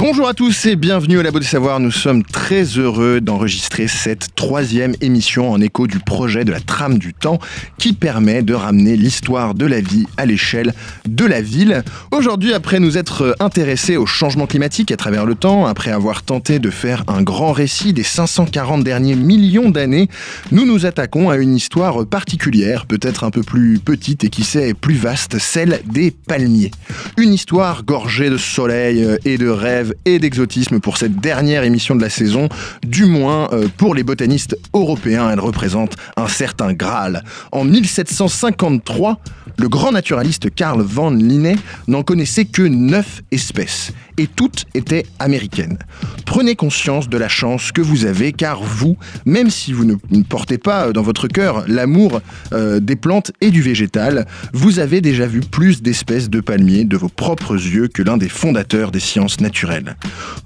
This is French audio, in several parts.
Bonjour à tous et bienvenue au Labo des Savoirs. Nous sommes très heureux d'enregistrer cette troisième émission en écho du projet de la trame du temps qui permet de ramener l'histoire de la vie à l'échelle de la ville. Aujourd'hui, après nous être intéressés au changement climatique à travers le temps, après avoir tenté de faire un grand récit des 540 derniers millions d'années, nous nous attaquons à une histoire particulière, peut-être un peu plus petite et qui sait plus vaste, celle des palmiers. Une histoire gorgée de soleil et de rêves et d'exotisme pour cette dernière émission de la saison. Du moins, euh, pour les botanistes européens, elle représente un certain Graal. En 1753, le grand naturaliste Karl von Linné n'en connaissait que 9 espèces et toutes étaient américaines. Prenez conscience de la chance que vous avez car vous, même si vous ne portez pas dans votre cœur l'amour euh, des plantes et du végétal, vous avez déjà vu plus d'espèces de palmiers de vos propres yeux que l'un des fondateurs des sciences naturelles.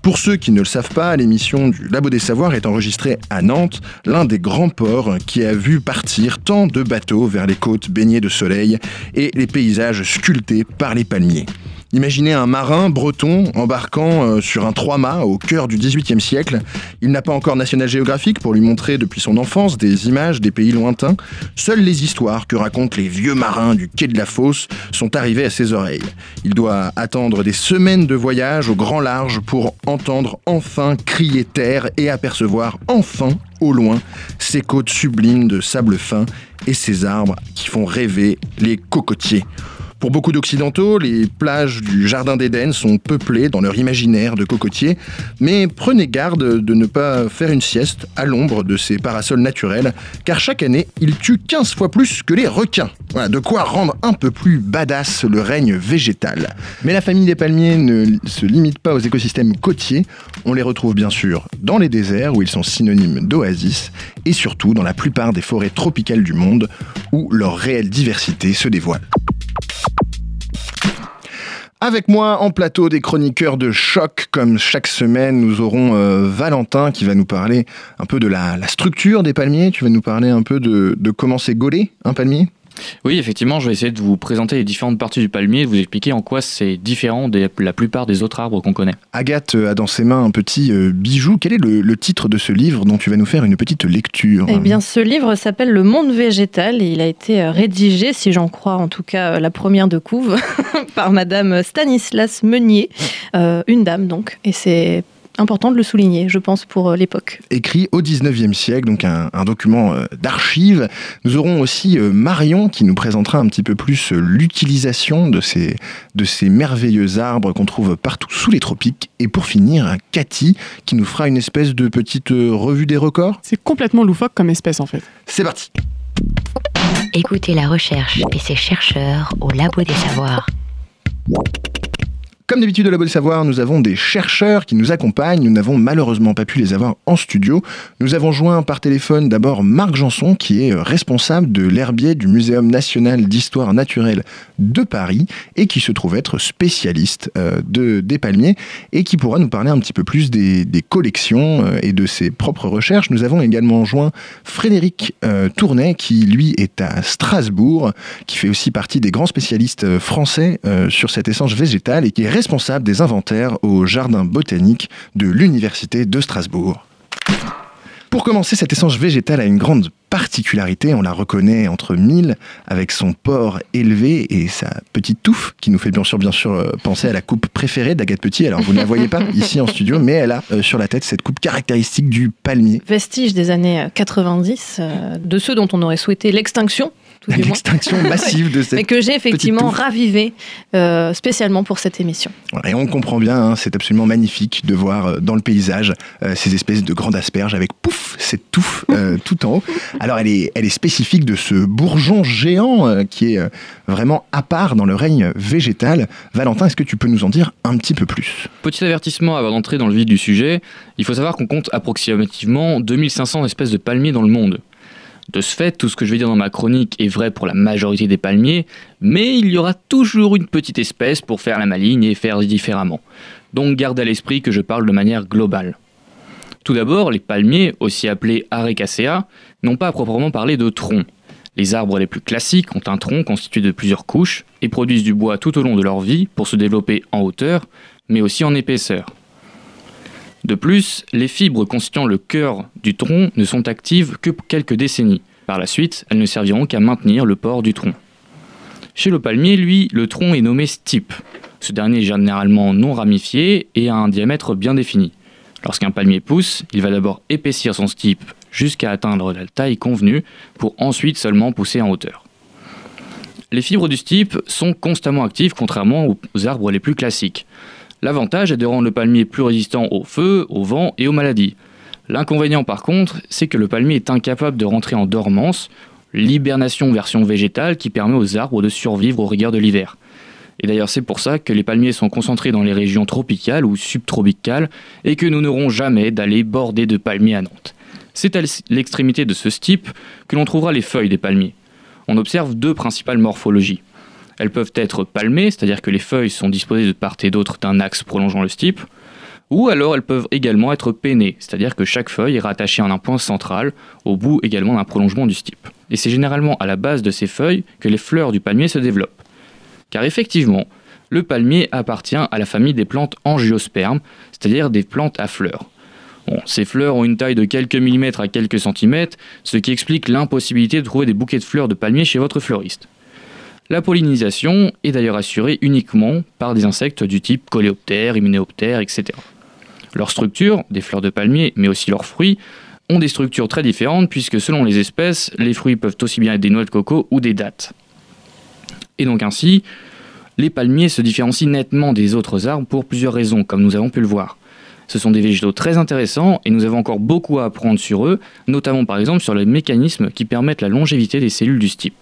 Pour ceux qui ne le savent pas, l'émission du Labo des Savoirs est enregistrée à Nantes, l'un des grands ports qui a vu partir tant de bateaux vers les côtes baignées de soleil et les paysages sculptés par les palmiers. Imaginez un marin breton embarquant euh, sur un trois-mâts au cœur du XVIIIe siècle. Il n'a pas encore National Geographic pour lui montrer depuis son enfance des images des pays lointains. Seules les histoires que racontent les vieux marins du quai de la Fosse sont arrivées à ses oreilles. Il doit attendre des semaines de voyage au grand large pour entendre enfin crier terre et apercevoir enfin au loin ces côtes sublimes de sable fin et ces arbres qui font rêver les cocotiers. Pour beaucoup d'Occidentaux, les plages du Jardin d'Éden sont peuplées dans leur imaginaire de cocotiers, mais prenez garde de ne pas faire une sieste à l'ombre de ces parasols naturels, car chaque année, ils tuent 15 fois plus que les requins. Voilà, de quoi rendre un peu plus badass le règne végétal. Mais la famille des palmiers ne se limite pas aux écosystèmes côtiers, on les retrouve bien sûr dans les déserts où ils sont synonymes d'oasis, et surtout dans la plupart des forêts tropicales du monde où leur réelle diversité se dévoile. Avec moi en plateau des chroniqueurs de choc, comme chaque semaine, nous aurons euh, Valentin qui va nous parler un peu de la, structure des palmiers. Tu vas nous parler un peu de, de comment c'est gaulé un palmier? Oui, effectivement, je vais essayer de vous présenter les différentes parties du palmier et de vous expliquer en quoi c'est différent de la plupart des autres arbres qu'on connaît. Agathe a dans ses mains un petit euh, bijou. Quel est le, le, titre de ce livre dont tu vas nous faire une petite lecture Eh bien, ce livre s'appelle Le monde végétal et il a été euh, rédigé, si j'en crois en tout cas euh, la première de couve, par Madame Stanislas Meunier, euh, une dame donc. Et c'est important de le souligner, je pense, pour euh, l'époque. Écrit au 19e siècle, donc un, un document euh, d'archives. Nous aurons aussi euh, Marion qui nous présentera un petit peu plus l'utilisation de ces, de ces merveilleux arbres qu'on trouve partout sous les tropiques. Et pour finir, Cathy qui nous fera une espèce de petite revue des records. C'est complètement loufoque comme espèce en fait. C'est parti Écoutez la recherche et ses chercheurs au Labo des Savoirs. Comme d'habitude au Labo des Savoirs, nous avons des chercheurs qui nous accompagnent. Nous n'avons malheureusement pas pu les avoir en studio. Nous avons joint par téléphone d'abord Marc Janson, qui est responsable de l'herbier du Muséum national d'histoire naturelle de Paris et qui se trouve être spécialiste euh, de, des palmiers et qui pourra nous parler un petit peu plus des, collections euh, et de ses propres recherches. Nous avons également joint Frédéric euh, Tournet, qui lui est à Strasbourg, qui fait aussi partie des grands spécialistes français euh, sur cette essence végétale et qui est responsable des inventaires au jardin botanique de l'Université de Strasbourg. Pour commencer, cette essence végétale a une grande particularité, on la reconnaît entre mille, avec son port élevé et sa petite touffe, qui nous fait bien sûr, bien sûr penser à la coupe préférée d'Agathe Petit. Alors vous ne la voyez pas ici en studio, mais elle a euh, sur la tête cette coupe caractéristique du palmier. Vestige des années 90, euh, de ceux dont on aurait souhaité l'extinction l'extinction massive de cette mais que j'ai effectivement ravivé euh, spécialement pour cette émission. Et on comprend bien, hein, c'est absolument magnifique de voir euh, dans le paysage euh, ces espèces de grandes asperges avec pouf cette touffe euh, tout en haut. Alors elle est, elle est spécifique de ce bourgeon géant euh, qui est euh, vraiment à part dans le règne végétal. Valentin, est-ce que tu peux nous en dire un petit peu plus? Petit avertissement avant d'entrer dans le vif du sujet, il faut savoir qu'on compte approximativement 2500 espèces de palmiers dans le monde. De ce fait, tout ce que je vais dire dans ma chronique est vrai pour la majorité des palmiers, mais il y aura toujours une petite espèce pour faire la maligne et faire différemment. Donc garde à l'esprit que je parle de manière globale. Tout d'abord, les palmiers, aussi appelés Arecacea, n'ont pas à proprement parler de tronc. Les arbres les plus classiques ont un tronc constitué de plusieurs couches et produisent du bois tout au long de leur vie pour se développer en hauteur, mais aussi en épaisseur. De plus, les fibres constituant le cœur du tronc ne sont actives que quelques décennies. Par la suite, elles ne serviront qu'à maintenir le port du tronc. Chez le palmier, lui, le tronc est nommé stipe. Ce dernier est généralement non ramifié et a un diamètre bien défini. Lorsqu'un palmier pousse, il va d'abord épaissir son stipe jusqu'à atteindre la taille convenue pour ensuite seulement pousser en hauteur. Les fibres du stipe sont constamment actives contrairement aux arbres les plus classiques. L'avantage est de rendre le palmier plus résistant au feu, au vent et aux maladies. L'inconvénient par contre, c'est que le palmier est incapable de rentrer en dormance, l'hibernation version végétale qui permet aux arbres de survivre aux rigueurs de l'hiver. Et d'ailleurs c'est pour ça que les palmiers sont concentrés dans les régions tropicales ou subtropicales et que nous n'aurons jamais d'aller border de palmiers à Nantes. C'est à l'extrémité de ce stipe que l'on trouvera les feuilles des palmiers. On observe deux principales morphologies. Elles peuvent être palmées, c'est-à-dire que les feuilles sont disposées de part et d'autre d'un axe prolongeant le stipe, ou alors elles peuvent également être pennées, c'est-à-dire que chaque feuille est rattachée en un point central, au bout également d'un prolongement du stipe. Et c'est généralement à la base de ces feuilles que les fleurs du palmier se développent. Car effectivement, le palmier appartient à la famille des plantes angiospermes, c'est-à-dire des plantes à fleurs. ces fleurs ont une taille de quelques millimètres à quelques centimètres, ce qui explique l'impossibilité de trouver des bouquets de fleurs de palmier chez votre fleuriste. La pollinisation est d'ailleurs assurée uniquement par des insectes du type coléoptère, hyménéoptère, etc. Leur structure, des fleurs de palmier, mais aussi leurs fruits, ont des structures très différentes puisque selon les espèces, les fruits peuvent aussi bien être des noix de coco ou des dattes. Et donc ainsi, les palmiers se différencient nettement des autres arbres pour plusieurs raisons, comme nous avons pu le voir. Ce sont des végétaux très intéressants et nous avons encore beaucoup à apprendre sur eux, notamment par exemple sur les mécanismes qui permettent la longévité des cellules du stipe.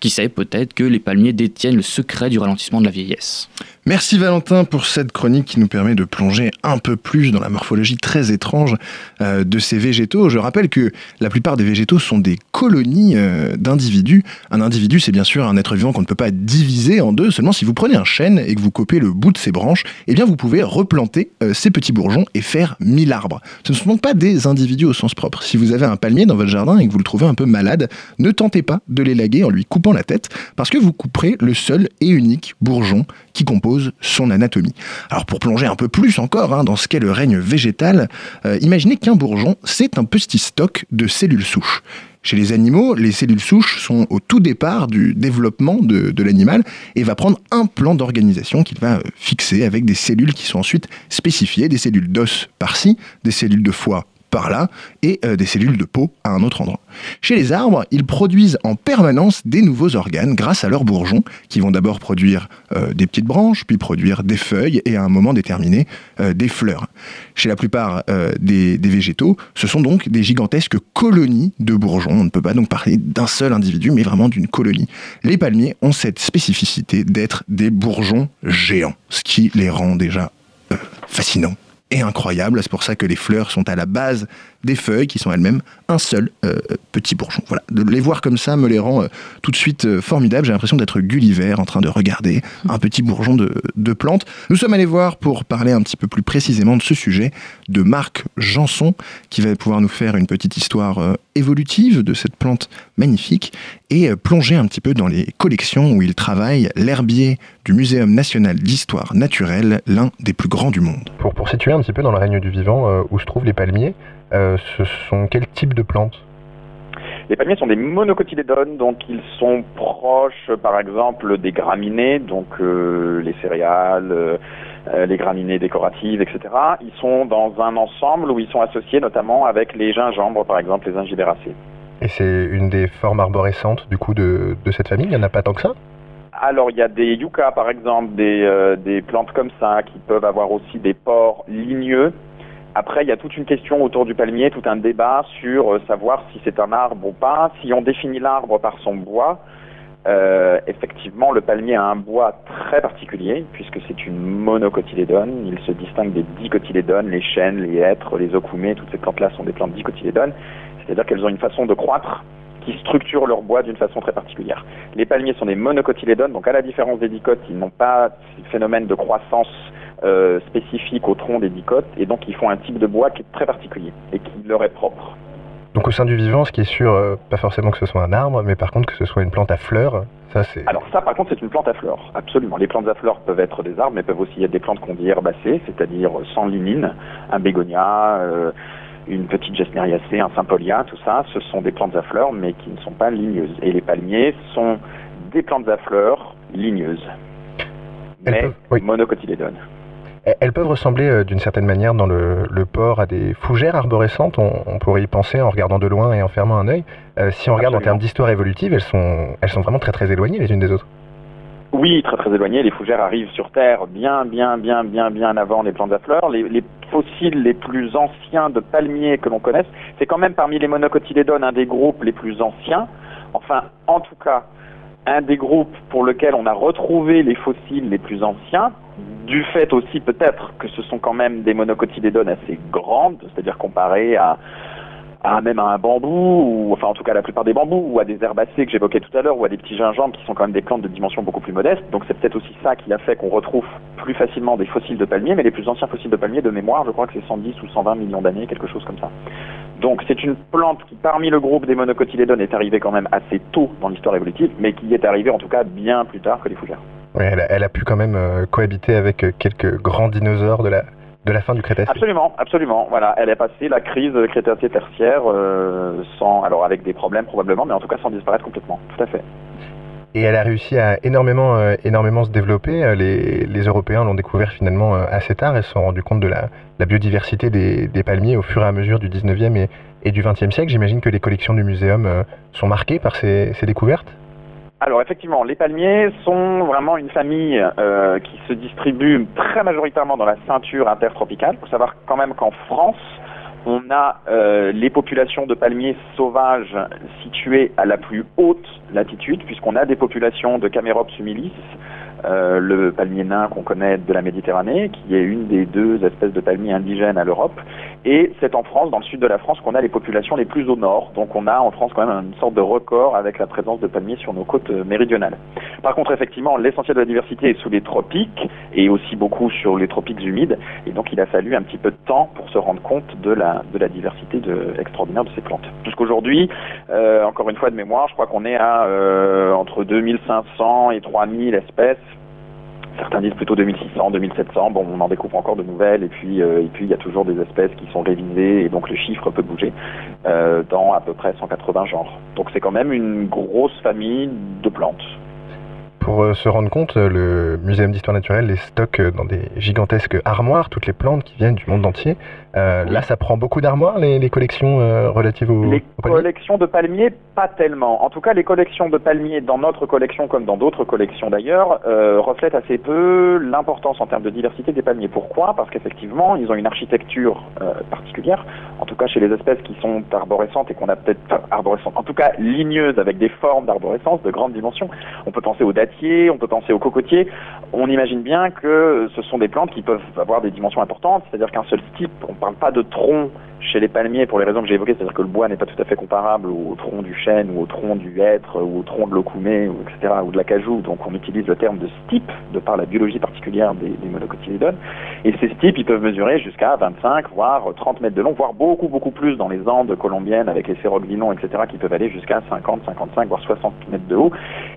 Qui sait peut-être que les palmiers détiennent le secret du ralentissement de la vieillesse. Merci Valentin pour cette chronique qui nous permet de plonger un peu plus dans la morphologie très étrange euh, de ces végétaux. Je rappelle que la plupart des végétaux sont des colonies euh, d'individus. Un individu, c'est bien sûr un être vivant qu'on ne peut pas diviser en deux. Seulement, si vous prenez un chêne et que vous coupez le bout de ses branches, eh bien, vous pouvez replanter euh, ces petits bourgeons et faire mille arbres. Ce ne sont donc pas des individus au sens propre. Si vous avez un palmier dans votre jardin et que vous le trouvez un peu malade, ne tentez pas de l'élaguer en lui coupant la tête, parce que vous couperez le seul et unique bourgeon qui compose son anatomie. Alors pour plonger un peu plus encore hein, dans ce qu'est le règne végétal, euh, imaginez qu'un bourgeon, c'est un petit stock de cellules souches. Chez les animaux, les cellules souches sont au tout départ du développement de, l'animal et va prendre un plan d'organisation qu'il va euh, fixer avec des cellules qui sont ensuite spécifiées, des cellules d'os par-ci, des cellules de foie par là et euh, des cellules de peau à un autre endroit. Chez les arbres, ils produisent en permanence des nouveaux organes grâce à leurs bourgeons qui vont d'abord produire euh, des petites branches, puis produire des feuilles et à un moment déterminé euh, des fleurs. Chez la plupart des, des, végétaux, ce sont donc des gigantesques colonies de bourgeons. On ne peut pas donc parler d'un seul individu, mais vraiment d'une colonie. Les palmiers ont cette spécificité d'être des bourgeons géants, ce qui les rend déjà fascinants et incroyable. C'est pour ça que les fleurs sont à la base des feuilles qui sont elles-mêmes un seul euh, petit bourgeon. Voilà, de les voir comme ça me les rend euh, tout de suite euh, formidables. J'ai l'impression d'être Gulliver en train de regarder un petit bourgeon de, de, plante. Nous sommes allés voir pour parler un petit peu plus précisément de ce sujet de Marc Janson qui va pouvoir nous faire une petite histoire évolutive de cette plante magnifique et plonger un petit peu dans les collections où il travaille, l'herbier du Muséum national d'histoire naturelle, l'un des plus grands du monde. Pour, pour situer un petit peu dans le règne du vivant où je trouve les palmiers, euh, ce sont quel type de plantes les palmiers sont des monocotylédones, donc ils sont proches, par exemple, des graminées, donc euh, les céréales, euh, les graminées décoratives, etc. Ils sont dans un ensemble où ils sont associés notamment avec les gingembres, par exemple, les ingibéracées. Et c'est une des formes arborescentes, du coup, de, de cette famille? Il n'y en a pas tant que ça? Alors il y a des yuccas par exemple, des, des plantes comme ça qui peuvent avoir aussi des pores ligneux après, il y a toute une question autour du palmier, tout un débat sur euh, savoir si c'est un arbre ou pas. Si on définit l'arbre par son bois, euh, effectivement, le palmier a un bois très particulier, puisque c'est une monocotylédone. Il se distingue des dicotylédones, les chênes, les hêtres, les ocumées, toutes ces plantes-là sont des plantes dicotylédones. C'est-à-dire qu'elles ont une façon de croître qui structurent leur bois d'une façon très particulière. Les palmiers sont des monocotylédones, donc à la différence des dicotes, ils n'ont pas ce phénomène de croissance euh, spécifique au tronc des dicotes, et donc ils font un type de bois qui est très particulier et qui leur est propre. Donc au sein du vivant, ce qui est sûr, euh, pas forcément que ce soit un arbre, mais par contre que ce soit une plante à fleurs, ça c'est... Alors ça par contre c'est une plante à fleurs, absolument. Les plantes à fleurs peuvent être des arbres, mais peuvent aussi être des plantes qu'on dit herbacées, c'est-à-dire sans lignine, un bégonia, euh, une petite gesneriacée, un sympolia, tout ça, ce sont des plantes à fleurs, mais qui ne sont pas ligneuses. Et les palmiers sont des plantes à fleurs ligneuses, mais peuvent- oui. monocotylédones. Elles peuvent ressembler euh, d'une certaine manière dans le, le port à des fougères arborescentes, on, on pourrait y penser en regardant de loin et en fermant un œil. Euh, si on regarde en termes d'histoire évolutive, elles sont, elles sont vraiment très très éloignées les unes des autres. Oui, très très éloignées. Les fougères arrivent sur Terre bien, bien, bien, bien, bien avant les plantes à fleurs. Les, les fossiles les plus anciens de palmiers que l'on connaisse, c'est quand même parmi les monocotylédones un des groupes les plus anciens. Enfin, en tout cas, un des groupes pour lequel on a retrouvé les fossiles les plus anciens, du fait aussi peut-être que ce sont quand même des monocotylédones assez grandes, c'est-à-dire comparé à, à même à un bambou, ou enfin en tout cas la plupart des bambous, ou à des herbacées que j'évoquais tout à l'heure, ou à des petits gingembres qui sont quand même des plantes de dimension beaucoup plus modeste. Donc c'est peut-être aussi ça qui a fait qu'on retrouve plus facilement des fossiles de palmiers, mais les plus anciens fossiles de palmiers de mémoire, je crois que c'est 110 ou 120 millions d'années, quelque chose comme ça. Donc c'est une plante qui, parmi le groupe des monocotylédones, est arrivée quand même assez tôt dans l'histoire évolutive, mais qui est arrivée en tout cas bien plus tard que les fougères. Elle, a, elle a pu quand même euh, cohabiter avec euh, quelques grands dinosaures de la, de la fin du Crétacé. Absolument, absolument. Voilà, elle a passé la crise crétacée tertiaire euh, sans, alors avec des problèmes probablement, mais en tout cas sans disparaître complètement. Tout à fait. Et elle a réussi à énormément, euh, énormément se développer. Euh, Les, Européens l'ont découvert finalement euh, assez tard et se sont rendus compte de la, biodiversité des, palmiers au fur et à mesure du 19e et, du 20e siècle. J'imagine que les collections du muséum sont marquées par ces, découvertes. Alors effectivement, les palmiers sont vraiment une famille qui se distribue très majoritairement dans la ceinture intertropicale. Il faut savoir quand même qu'en France, on a euh, les populations de palmiers sauvages situées à la plus haute latitude, puisqu'on a des populations de Camerops humilis, euh, le palmier nain qu'on connaît de la Méditerranée, qui est une des deux espèces de palmiers indigènes à l'Europe. Et c'est en France, dans le sud de la France, qu'on a les populations les plus au nord. Donc on a en France quand même une sorte de record avec la présence de palmiers sur nos côtes euh, méridionales. Par contre, effectivement, l'essentiel de la diversité est sous les tropiques et aussi beaucoup sur les tropiques humides. Et donc il a fallu un petit peu de temps pour se rendre compte de la, diversité extraordinaire de ces plantes. Jusqu'aujourd'hui, euh, encore une fois de mémoire, je crois qu'on est à euh, entre 2500 et 3000 espèces certains disent plutôt 2600, 2700. Bon, on en découvre encore de nouvelles, et puis euh, et puis il y a toujours des espèces qui sont révisées, et donc le chiffre peut bouger euh, dans à peu près 180 genres. Donc c'est quand même une grosse famille de plantes. Pour euh, se rendre compte, le Muséum d'histoire naturelle les stocke dans des gigantesques armoires, toutes les plantes qui viennent du monde entier. Euh. Là, ça prend beaucoup d'armoires, les, les collections euh, relatives au, Les collections de palmiers, pas tellement. En tout cas, les collections de palmiers dans notre collection, comme dans d'autres collections d'ailleurs, euh, reflètent assez peu l'importance en termes de diversité des palmiers. Pourquoi? Parce qu'effectivement, ils ont une architecture particulière. En tout cas, chez les espèces qui sont arborescentes et qu'on a peut-être enfin, arborescentes, en tout cas ligneuses avec des formes d'arborescence de grande dimension. On peut penser aux dattiers, on peut penser aux cocotiers. On imagine bien que ce sont des plantes qui peuvent avoir des dimensions importantes, c'est-à-dire qu'un seul type, on ne pas de tronc chez les palmiers pour les raisons que j'ai évoquées, c'est-à-dire que le bois n'est pas tout à fait comparable au tronc du chêne ou au tronc du hêtre ou au tronc de l'okoumé, ou etc., ou de l'acajou. Donc on utilise le terme de stipe de par la biologie particulière des, monocotylédones. Et ces stipes, ils peuvent mesurer jusqu'à 25, voire 30 mètres de long, voire beaucoup, beaucoup plus dans les Andes colombiennes avec les séroxylons, etc., qui peuvent aller jusqu'à 50, 55, voire 60 mètres de haut.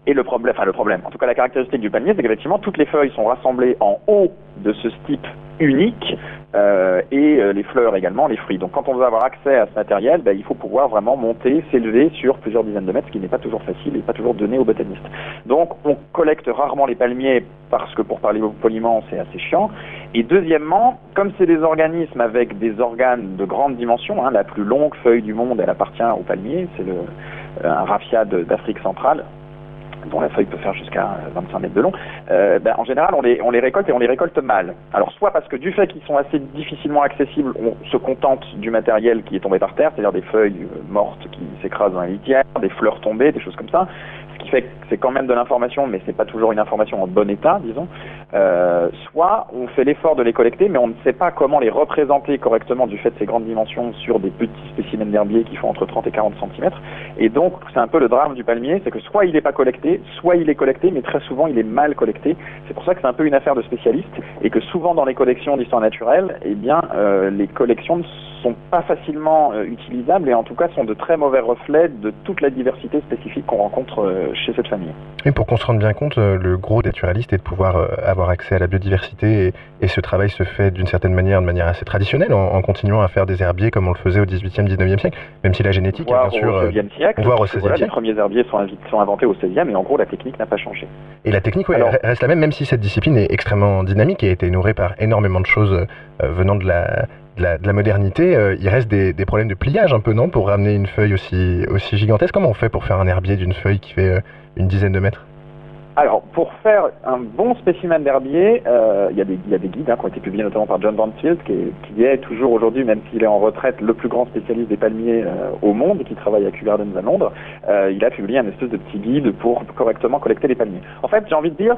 Et le problème, le problème, en tout cas la caractéristique du palmier, c'est qu'effectivement toutes les feuilles sont rassemblées en haut de ce stipe unique euh, et euh, les fleurs également, les fruits. Donc quand on veut avoir accès à ce matériel, ben, il faut pouvoir vraiment monter, s'élever sur plusieurs dizaines de mètres, ce qui n'est pas toujours facile et pas toujours donné aux botanistes. Donc on collecte rarement les palmiers parce que pour parler poliment, c'est assez chiant. Et deuxièmement, comme c'est des organismes avec des organes de grande dimension, hein, la plus longue feuille du monde, elle appartient au palmier, c'est le, euh, un raffia d'Afrique centrale dont la feuille peut faire jusqu'à 25 mètres de long, euh, ben, en général, on les, on les récolte et on les récolte mal. Alors, soit parce que du fait qu'ils sont assez difficilement accessibles, on se contente du matériel qui est tombé par terre, c'est-à-dire des feuilles euh, mortes qui s'écrasent dans la litière, des fleurs tombées, des choses comme ça, qui fait que c'est quand même de l'information, mais c'est pas toujours une information en bon état, disons. Euh, soit on fait l'effort de les collecter, mais on ne sait pas comment les représenter correctement du fait de ces grandes dimensions sur des petits spécimens d'herbier qui font entre 30 et 40 cm. Et donc, c'est un peu le drame du palmier, c'est que soit il n'est pas collecté, soit il est collecté, mais très souvent il est mal collecté. C'est pour ça que c'est un peu une affaire de spécialistes et que souvent dans les collections d'histoire naturelle, eh bien, euh, les collections ne sont pas facilement euh, utilisables et en tout cas sont de très mauvais reflets de toute la diversité spécifique qu'on rencontre chez cette famille. Et pour qu'on se rende bien compte, euh, le gros des naturalistes est de pouvoir avoir accès à la biodiversité et, et ce travail se fait d'une certaine manière, de manière assez traditionnelle, en, en, continuant à faire des herbiers comme on le faisait au 18e, 19e siècle, même si la génétique voire est bien sûr... Au 16e siècle, voire au 16e voilà, siècle. Les premiers herbiers sont, sont, inventés au 16e et en gros la technique n'a pas changé. Et la technique ouais, Alors, reste la même, même si cette discipline est extrêmement dynamique et a été nourrie par énormément de choses euh, venant de la, de la, de la modernité, euh, il reste des, problèmes de pliage un peu, non Pour ramener une feuille aussi, aussi gigantesque. Comment on fait pour faire un herbier d'une feuille qui fait euh, une dizaine de mètres? Alors, pour faire un bon spécimen d'herbier, euh, il y, a des guides hein, qui ont été publiés notamment par John Banfield, qui est, toujours aujourd'hui, même s'il est en retraite, le plus grand spécialiste des palmiers au monde, qui travaille à Kew Gardens à Londres. Il a publié un espèce de petit guide pour correctement collecter les palmiers. En fait, j'ai envie de dire,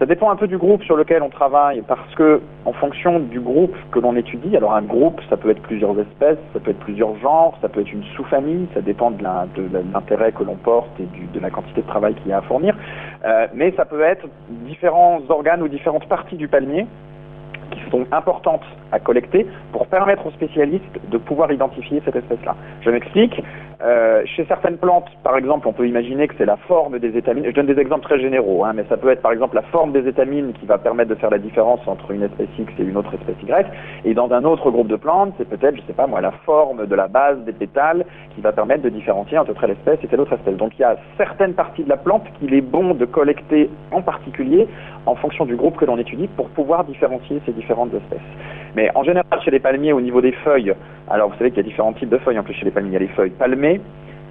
ça dépend un peu du groupe sur lequel on travaille, parce que en fonction du groupe que l'on étudie, alors un groupe, ça peut être plusieurs espèces, ça peut être plusieurs genres, ça peut être une sous-famille, ça dépend de l'intérêt que l'on porte et de la quantité de travail qu'il y a à fournir, euh, mais ça peut être différents organes ou différentes parties du palmier qui sont importantes à collecter pour permettre aux spécialistes de pouvoir identifier cette espèce-là. Je m'explique. Euh, chez certaines plantes, par exemple, on peut imaginer que c'est la forme des étamines. Je donne des exemples très généraux, hein, mais ça peut être par exemple la forme des étamines qui va permettre de faire la différence entre une espèce X et une autre espèce Y. Et dans un autre groupe de plantes, c'est peut-être, je sais pas moi, la forme de la base des pétales qui va permettre de différencier entre telle espèce et telle autre espèce. Donc il y a certaines parties de la plante qu'il est bon de collecter en particulier en fonction du groupe que l'on étudie pour pouvoir différencier ces différentes espèces. Mais en général, chez les palmiers, au niveau des feuilles, alors vous savez qu'il y a différents types de feuilles en plus chez les palmiers. Il y a les feuilles palmées,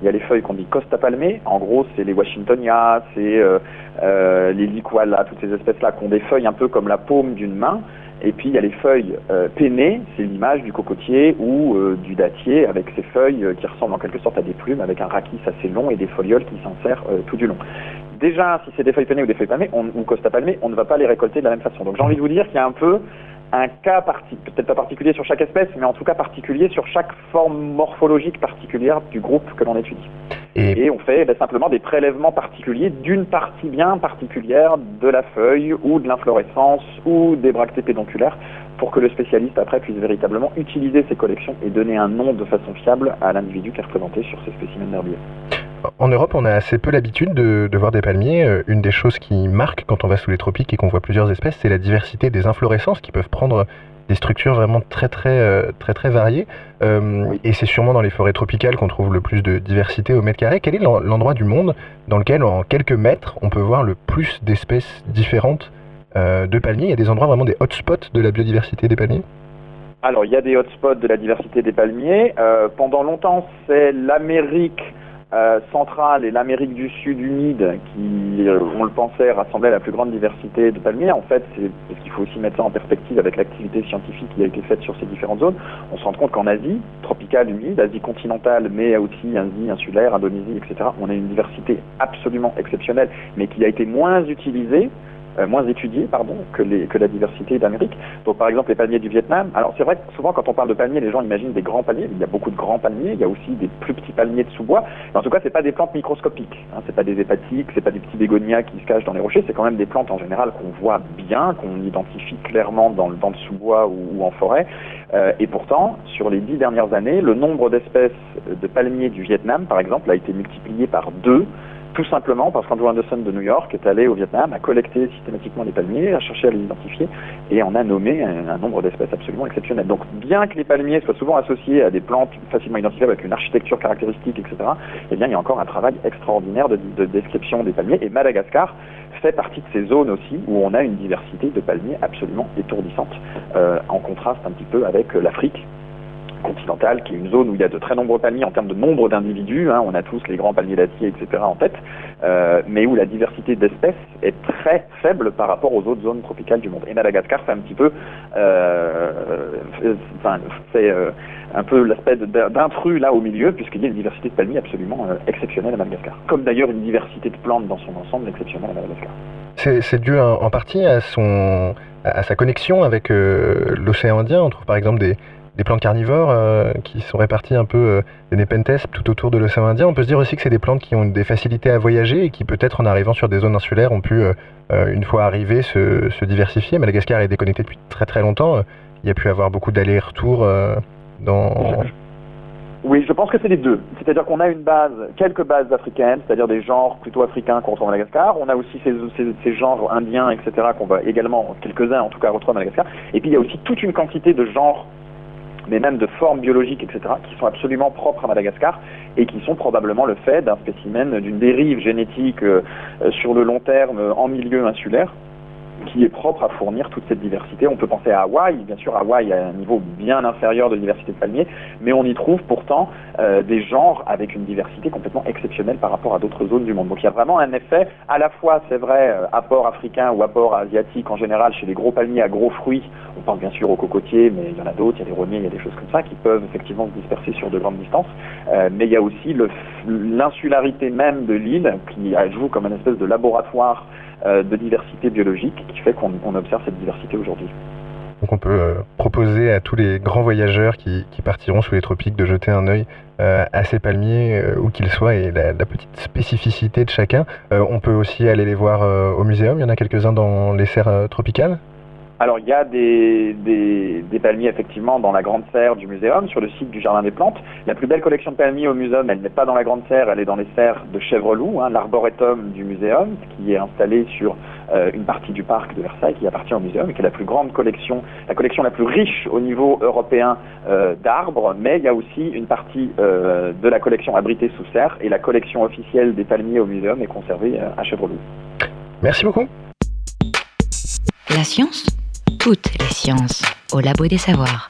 il y a les feuilles qu'on dit costa palmées. En gros, c'est les Washingtonia, c'est euh, euh, les liquala, toutes ces espèces-là qui ont des feuilles un peu comme la paume d'une main. Et puis il y a les feuilles euh, pennées, c'est l'image du cocotier ou euh, du dattier avec ces feuilles euh, qui ressemblent en quelque sorte à des plumes avec un rachis assez long et des folioles qui s'insèrent tout du long. Déjà, si c'est des feuilles pennées ou des feuilles palmées on, ou costa palmées, on ne va pas les récolter de la même façon. Donc j'ai envie de vous dire qu'il y a un peu un cas peut-être pas particulier sur chaque espèce, mais en tout cas particulier sur chaque forme morphologique particulière du groupe que l'on étudie. Et, Et, on fait ben, simplement des prélèvements particuliers d'une partie bien particulière de la feuille ou de l'inflorescence ou des bractées pédonculaires pour que le spécialiste après puisse véritablement utiliser ces collections et donner un nom de façon fiable à l'individu qui est représenté sur ces spécimens d'herbier. En Europe, on a assez peu l'habitude de, de, voir des palmiers. Une des choses qui marque quand on va sous les tropiques et qu'on voit plusieurs espèces, c'est la diversité des inflorescences qui peuvent prendre des structures vraiment très très très très variées. Euh, et c'est sûrement dans les forêts tropicales qu'on trouve le plus de diversité au mètre carré. Quel est l'endroit du monde dans lequel, en quelques mètres, on peut voir le plus d'espèces différentes euh, de palmiers? Il y a des endroits vraiment des hotspots de la biodiversité des palmiers? Alors, il y a des hotspots de la diversité des palmiers. Euh, pendant longtemps, c'est l'Amérique euh, centrale et l'Amérique du Sud humide qui, euh, on le pensait, rassemblait la plus grande diversité de palmiers. En fait, c'est parce qu'il faut aussi mettre ça en perspective avec l'activité scientifique qui a été faite sur ces différentes zones. On se rend compte qu'en Asie, tropicale, humide, Asie continentale, mais aussi Asie insulaire, Indonésie, etc., on a une diversité absolument exceptionnelle, mais qui a été moins utilisée euh, moins étudiés pardon, que, la diversité d'Amérique. Donc par exemple les palmiers du Vietnam. Alors c'est vrai que souvent quand on parle de palmiers, les gens imaginent des grands palmiers. Il y a beaucoup de grands palmiers. Il y a aussi des plus petits palmiers de sous-bois. En tout cas, c'est pas des plantes microscopiques. Hein. C'est pas des hépatiques, c'est pas des petits bégonias qui se cachent dans les rochers. C'est quand même des plantes en général qu'on voit bien, qu'on identifie clairement dans le dans le sous-bois ou, ou, en forêt. Euh, et pourtant, sur les dix dernières années, le nombre d'espèces de palmiers du Vietnam, par exemple, a été multiplié par deux tout simplement parce qu'Andrew Anderson de New York est allé au Vietnam, a collecté systématiquement les palmiers, a cherché à les identifier et en a nommé un, nombre d'espèces absolument exceptionnel. Donc bien que les palmiers soient souvent associés à des plantes facilement identifiables avec une architecture caractéristique, etc., eh bien il y a encore un travail extraordinaire de, de description des palmiers et Madagascar fait partie de ces zones aussi où on a une diversité de palmiers absolument étourdissante, euh, en contraste un petit peu avec l'Afrique continentale, qui est une zone où il y a de très nombreux palmiers en termes de nombre d'individus. Hein, on a tous les grands palmiers dattiers, etc. en tête, euh, mais où la diversité d'espèces est très faible par rapport aux autres zones tropicales du monde. Et Madagascar, c'est un petit peu, euh, c'est euh, un peu l'aspect d'intrus là au milieu, puisqu'il y a une diversité de palmiers absolument euh, exceptionnelle à Madagascar. Comme d'ailleurs une diversité de plantes dans son ensemble exceptionnelle à Madagascar. C'est dû en, partie à, son, à sa connexion avec l'océan Indien. On trouve par exemple des, des plantes carnivores euh, qui sont réparties un peu euh, des Nepenthes tout autour de l'océan Indien. On peut se dire aussi que c'est des plantes qui ont des facilités à voyager et qui peut-être en arrivant sur des zones insulaires ont pu, une fois arrivées, se, diversifier. Madagascar est déconnecté depuis très très longtemps. Il y a pu avoir beaucoup d'allers-retours dans... Oui, je pense que c'est les deux. C'est-à-dire qu'on a une base, quelques bases africaines, c'est-à-dire des genres plutôt africains qu'on retrouve à Madagascar. On a aussi ces genres indiens, etc., qu'on va également, quelques-uns en tout cas, retrouver à Madagascar. Et puis il y a aussi toute une quantité de genres mais même de formes biologiques, etc., qui sont absolument propres à Madagascar et qui sont probablement le fait d'un spécimen, d'une dérive génétique euh, sur le long terme en milieu insulaire qui est propre à fournir toute cette diversité. On peut penser à Hawaï, bien sûr Hawaï a un niveau bien inférieur de diversité de palmiers, mais on y trouve pourtant euh, des genres avec une diversité complètement exceptionnelle par rapport à d'autres zones du monde. Donc il y a vraiment un effet, à la fois c'est vrai, euh, apport africain ou apport asiatique en général chez les gros palmiers à gros fruits, on pense bien sûr aux cocotiers, mais il y en a d'autres, il y a des rogniers, il y a des choses comme ça qui peuvent effectivement se disperser sur de grandes distances, euh, mais il y a aussi l'insularité même de l'île qui joue comme une espèce de laboratoire de diversité biologique qui fait qu'on observe cette diversité aujourd'hui. Donc on peut euh, proposer à tous les grands voyageurs qui, partiront sous les tropiques de jeter un œil euh, à ces palmiers, euh, où qu'ils soient, et la, la, petite spécificité de chacun. Euh, on peut aussi aller les voir au muséum, il y en a quelques-uns dans les serres tropicales alors il y a des, des, des, palmiers effectivement dans la grande serre du muséum, sur le site du Jardin des Plantes. La plus belle collection de palmiers au muséum, elle n'est pas dans la grande serre, elle est dans les serres de Chèvreloup, hein, l'arboretum du muséum, qui est installé sur euh, une partie du parc de Versailles qui appartient au muséum et qui est la plus grande collection, la collection la plus riche au niveau européen euh, d'arbres, mais il y a aussi une partie euh, de la collection abritée sous serre et la collection officielle des palmiers au muséum est conservée à Chèvreloup. Merci beaucoup. La science toutes les sciences au Labo des Savoirs.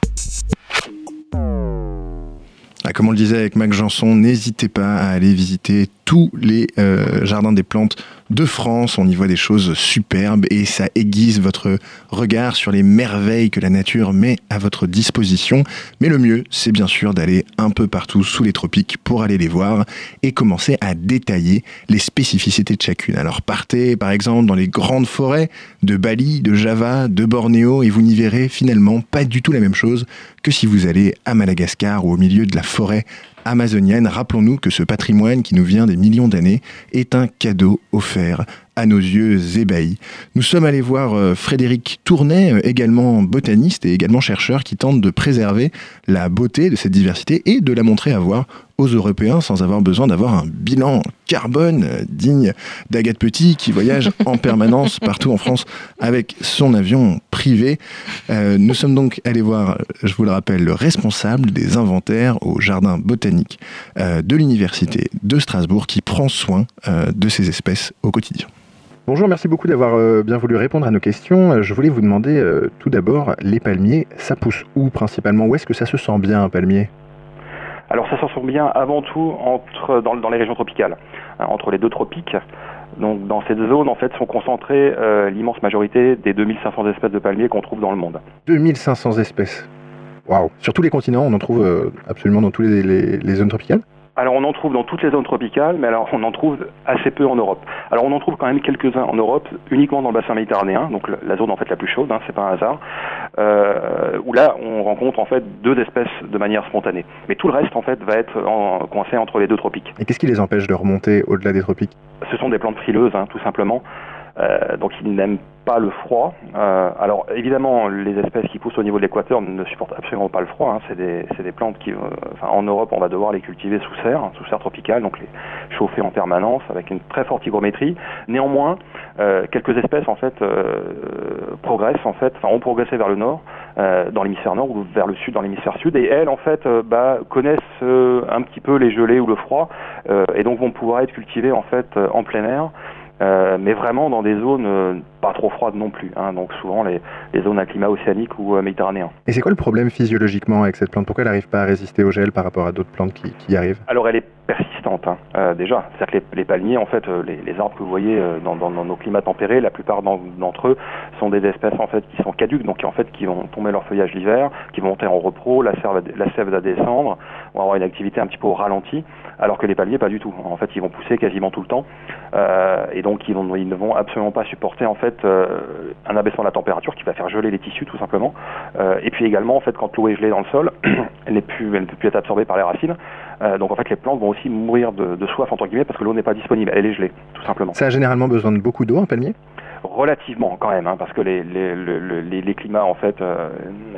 Ah, comme on le disait avec Mac Janson, n'hésitez pas à aller visiter tous les euh, jardins des plantes de France. On y voit des choses superbes et ça aiguise votre regard sur les merveilles que la nature met à votre disposition. Mais le mieux, c'est bien sûr d'aller un peu partout sous les tropiques pour aller les voir et commencer à détailler les spécificités de chacune. Alors partez par exemple dans les grandes forêts de Bali, de Java, de Bornéo et vous n'y verrez finalement pas du tout la même chose que si vous allez à Madagascar ou au milieu de la forêt amazonienne. Rappelons-nous que ce patrimoine qui nous vient des millions d'années est un cadeau offert à nos yeux ébahis. Nous sommes allés voir euh, Frédéric Tournet, euh, également botaniste et également chercheur, qui tente de préserver la beauté de cette diversité et de la montrer à voir aux Européens sans avoir besoin d'avoir un bilan carbone euh, digne d'Agathe Petit qui voyage en permanence partout en France avec son avion privé. Euh, nous sommes donc allés voir, je vous le rappelle, le responsable des inventaires au jardin botanique euh, de l'université de Strasbourg qui prend soin euh, de ces espèces au quotidien. Bonjour, merci beaucoup d'avoir euh, bien voulu répondre à nos questions. Je voulais vous demander euh, tout d'abord, les palmiers, ça pousse où principalement? Où est-ce que ça se sent bien un palmier? Alors ça se sent bien avant tout entre, dans, dans les régions tropicales, hein, entre les deux tropiques. Donc dans cette zone, en fait, sont concentrées euh, l'immense majorité des 2500 espèces de palmiers qu'on trouve dans le monde. 2500 espèces Waouh Sur tous les continents, on en trouve euh, absolument dans toutes les, les, les zones tropicales? Alors on en trouve dans toutes les zones tropicales, mais alors on en trouve assez peu en Europe. Alors on en trouve quand même quelques-uns en Europe, uniquement dans le bassin méditerranéen, donc la zone en fait la plus chaude, hein, c'est pas un hasard, euh, où là on rencontre en fait deux espèces de manière spontanée. Mais tout le reste en fait va être en, coincé entre les deux tropiques. Et qu'est-ce qui les empêche de remonter au-delà des tropiques? Ce sont des plantes frileuses, hein, tout simplement. Euh, donc ils n'aiment pas le froid. Euh, alors évidemment, les espèces qui poussent au niveau de l'équateur ne supportent absolument pas le froid. Hein. C'est des, plantes qui, euh, en Europe, on va devoir les cultiver sous serre, sous serre tropicale, donc les chauffer en permanence avec une très forte hygrométrie. Néanmoins, quelques espèces en fait progressent en fait, enfin ont progressé vers le nord, dans l'hémisphère nord ou vers le sud dans l'hémisphère sud, et elles en fait bah, connaissent un petit peu les gelées ou le froid, et donc vont pouvoir être cultivées en fait en plein air euh, mais vraiment dans des zones euh, pas trop froides non plus. Hein, donc souvent les, les, zones à climat océanique ou euh, méditerranéen. Et c'est quoi le problème physiologiquement avec cette plante? Pourquoi elle n'arrive pas à résister au gel par rapport à d'autres plantes qui, qui, y arrivent? Alors elle est persistante hein, déjà. C'est-à-dire que les, les, palmiers, en fait, les, les, arbres que vous voyez dans, dans, dans, nos climats tempérés, la plupart d'entre eux sont des espèces en fait qui sont caduques, donc en fait qui vont tomber leur feuillage l'hiver, qui vont monter en repro, la sève, la sève va descendre, vont avoir une activité un petit peu au ralenti, alors que les palmiers pas du tout. En fait, ils vont pousser quasiment tout le temps, euh, et donc ils, ne vont absolument pas supporter en fait euh, un abaissement de la température qui va faire geler les tissus tout simplement. Euh, et puis également en fait quand l'eau est gelée dans le sol, elle, ne peut plus être absorbée par les racines. Donc en fait les plantes vont aussi mourir de, de soif entre guillemets parce que l'eau n'est pas disponible, elle est gelée tout simplement. Ça a généralement besoin de beaucoup d'eau un palmier? Relativement quand même, hein, parce que les, climats en fait, euh,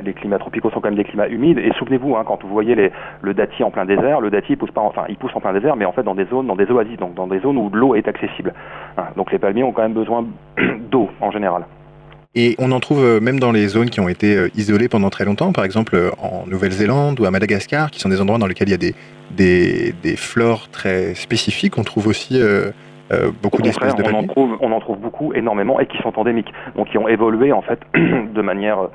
les climats tropicaux sont quand même des climats humides. Et souvenez-vous, hein, quand vous voyez le dattier en plein désert, le dattier pousse pas, enfin, il pousse en plein désert, mais en fait dans des zones, dans des oasis, donc dans des zones où l'eau est accessible. Hein, donc les palmiers ont quand même besoin d'eau en général. Et on en trouve même dans les zones qui ont été isolées pendant très longtemps, par exemple en Nouvelle-Zélande ou à Madagascar, qui sont des endroits dans lesquels il y a des, des, flores très spécifiques. On trouve aussi euh, euh, beaucoup d'espèces de on en, trouve, on en trouve beaucoup, énormément, et qui sont endémiques, donc qui ont évolué en fait de manière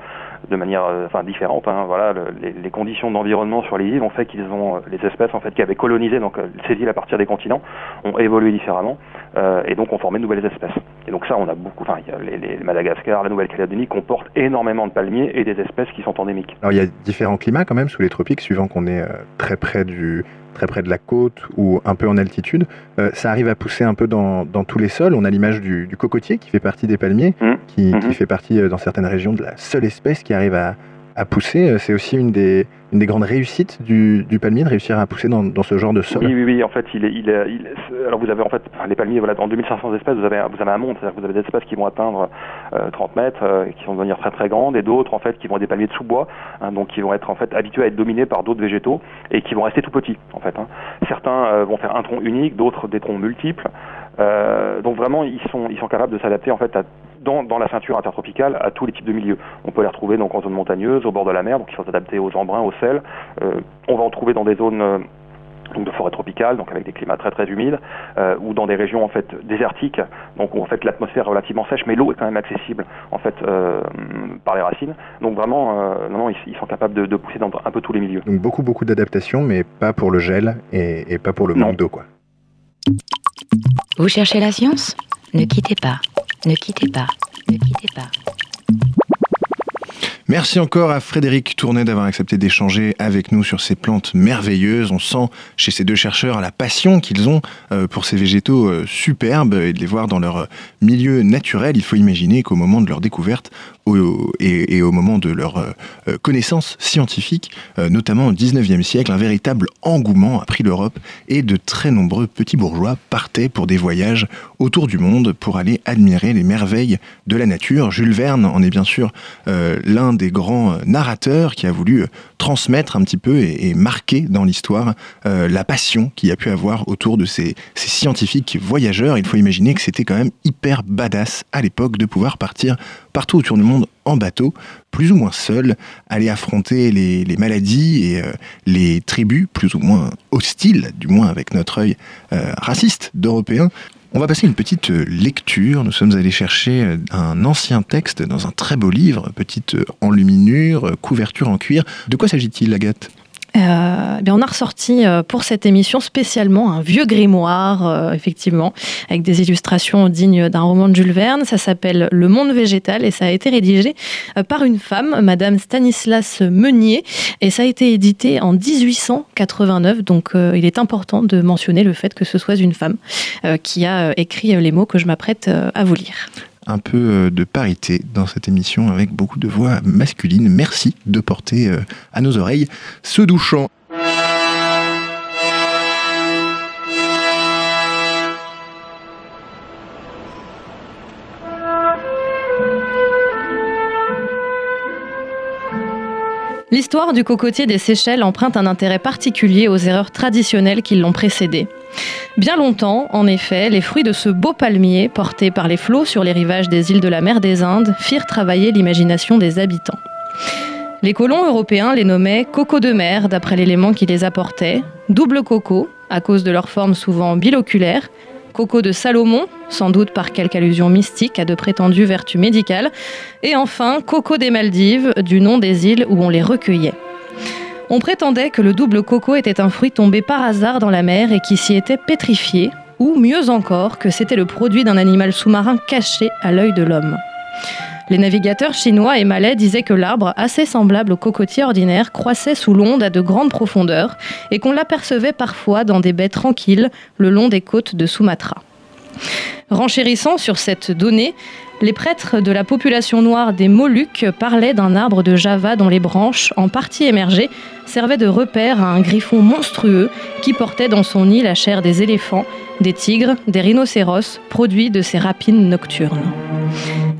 de manière enfin différente hein, voilà le, les, les, conditions d'environnement sur les îles ont fait qu'ils ont les espèces en fait qui avaient colonisé donc ces îles à partir des continents ont évolué différemment euh, et donc ont formé de nouvelles espèces. Et donc ça on a beaucoup enfin les, les Madagascar la Nouvelle-Calédonie comportent énormément de palmiers et des espèces qui sont endémiques. Alors il y a différents climats quand même sous les tropiques suivant qu'on est euh, très près du très près de la côte ou un peu en altitude, euh, ça arrive à pousser un peu dans, dans tous les sols. On a l'image du, du, cocotier qui fait partie des palmiers, mmh. qui, mmh. qui, fait partie dans certaines régions de la seule espèce qui arrive à, à pousser. C'est aussi une des, grandes réussites du, palmier de réussir à pousser dans, ce genre de sol. Oui, oui, oui. En fait, il est, alors vous avez en fait les palmiers, voilà, dans 2500 espèces, vous avez, vous avez un monde, c'est-à-dire que vous avez des espèces qui vont atteindre euh, 30 mètres, euh, qui vont devenir très très grandes, et d'autres en fait qui vont être des palmiers de sous-bois, hein, donc qui vont être en fait habitués à être dominés par d'autres végétaux et qui vont rester tout petits en fait. Hein. Certains euh, vont faire un tronc unique, d'autres des troncs multiples. Euh, donc vraiment, ils sont, ils sont capables de s'adapter en fait à, dans, dans, la ceinture intertropicale à tous les types de milieux. On peut les retrouver donc en zone montagneuse, au bord de la mer, donc ils sont adaptés aux embruns, au sel. Euh, on va en trouver dans des zones euh, donc de forêt tropicale, donc avec des climats très très humides, euh, ou dans des régions en fait désertiques, donc où en fait l'atmosphère est relativement sèche, mais l'eau est quand même accessible en fait euh, par les racines. Donc vraiment, euh, non, non, ils, ils, sont capables de, de, pousser dans un peu tous les milieux. Donc beaucoup beaucoup d'adaptation, mais pas pour le gel et, et pas pour le manque d'eau, quoi. Vous cherchez la science? Ne quittez pas, ne quittez pas, ne quittez pas. Merci encore à Frédéric Tournet d'avoir accepté d'échanger avec nous sur ces plantes merveilleuses. On sent chez ces deux chercheurs la passion qu'ils ont pour ces végétaux superbes et de les voir dans leur milieu naturel. Il faut imaginer qu'au moment de leur découverte et, au moment de leur connaissance scientifique, notamment au 19e siècle, un véritable engouement a pris l'Europe et de très nombreux petits bourgeois partaient pour des voyages autour du monde pour aller admirer les merveilles de la nature. Jules Verne en est bien sûr euh, l'un des grands narrateurs qui a voulu transmettre un petit peu et, marquer dans l'histoire euh, la passion qu'il y a pu avoir autour de ces, ces, scientifiques voyageurs. Il faut imaginer que c'était quand même hyper badass à l'époque de pouvoir partir partout autour du monde en bateau, plus ou moins seul, aller affronter les, maladies et euh, les tribus plus ou moins hostiles, du moins avec notre œil euh, raciste d'Européens. On va passer une petite lecture. Nous sommes allés chercher un ancien texte dans un très beau livre, petite enluminure, couverture en cuir. De quoi s'agit-il, Agathe? Euh, bien on a ressorti euh, pour cette émission spécialement un vieux grimoire, euh, effectivement, avec des illustrations dignes d'un roman de Jules Verne. Ça s'appelle Le Monde végétal et ça a été rédigé euh, par une femme, Madame Stanislas Meunier, et ça a été édité en 1889. Donc euh, il est important de mentionner le fait que ce soit une femme euh, qui a écrit les mots que je m'apprête à vous lire un peu de parité dans cette émission avec beaucoup de voix masculines. Merci de porter à nos oreilles ce douchant. L'histoire du cocotier des Seychelles emprunte un intérêt particulier aux erreurs traditionnelles qui l'ont précédé. Bien longtemps, en effet, les fruits de ce beau palmier, portés par les flots sur les rivages des îles de la mer des Indes, firent travailler l'imagination des habitants. Les colons européens les nommaient coco de mer d'après l'élément qui les apportait, double coco à cause de leur forme souvent biloculaire, coco de Salomon, sans doute par quelque allusion mystique à de prétendues vertus médicales, et enfin coco des Maldives, du nom des îles où on les recueillait. On prétendait que le double coco était un fruit tombé par hasard dans la mer et qui s'y était pétrifié, ou mieux encore que c'était le produit d'un animal sous-marin caché à l'œil de l'homme. Les navigateurs chinois et malais disaient que l'arbre, assez semblable au cocotier ordinaire, croissait sous l'onde à de grandes profondeurs et qu'on l'apercevait parfois dans des baies tranquilles le long des côtes de Sumatra. Renchérissant sur cette donnée, les prêtres de la population noire des Moluques parlaient d'un arbre de Java dont les branches, en partie émergées, servaient de repère à un griffon monstrueux qui portait dans son nid la chair des éléphants, des tigres, des rhinocéros, produits de ces rapines nocturnes.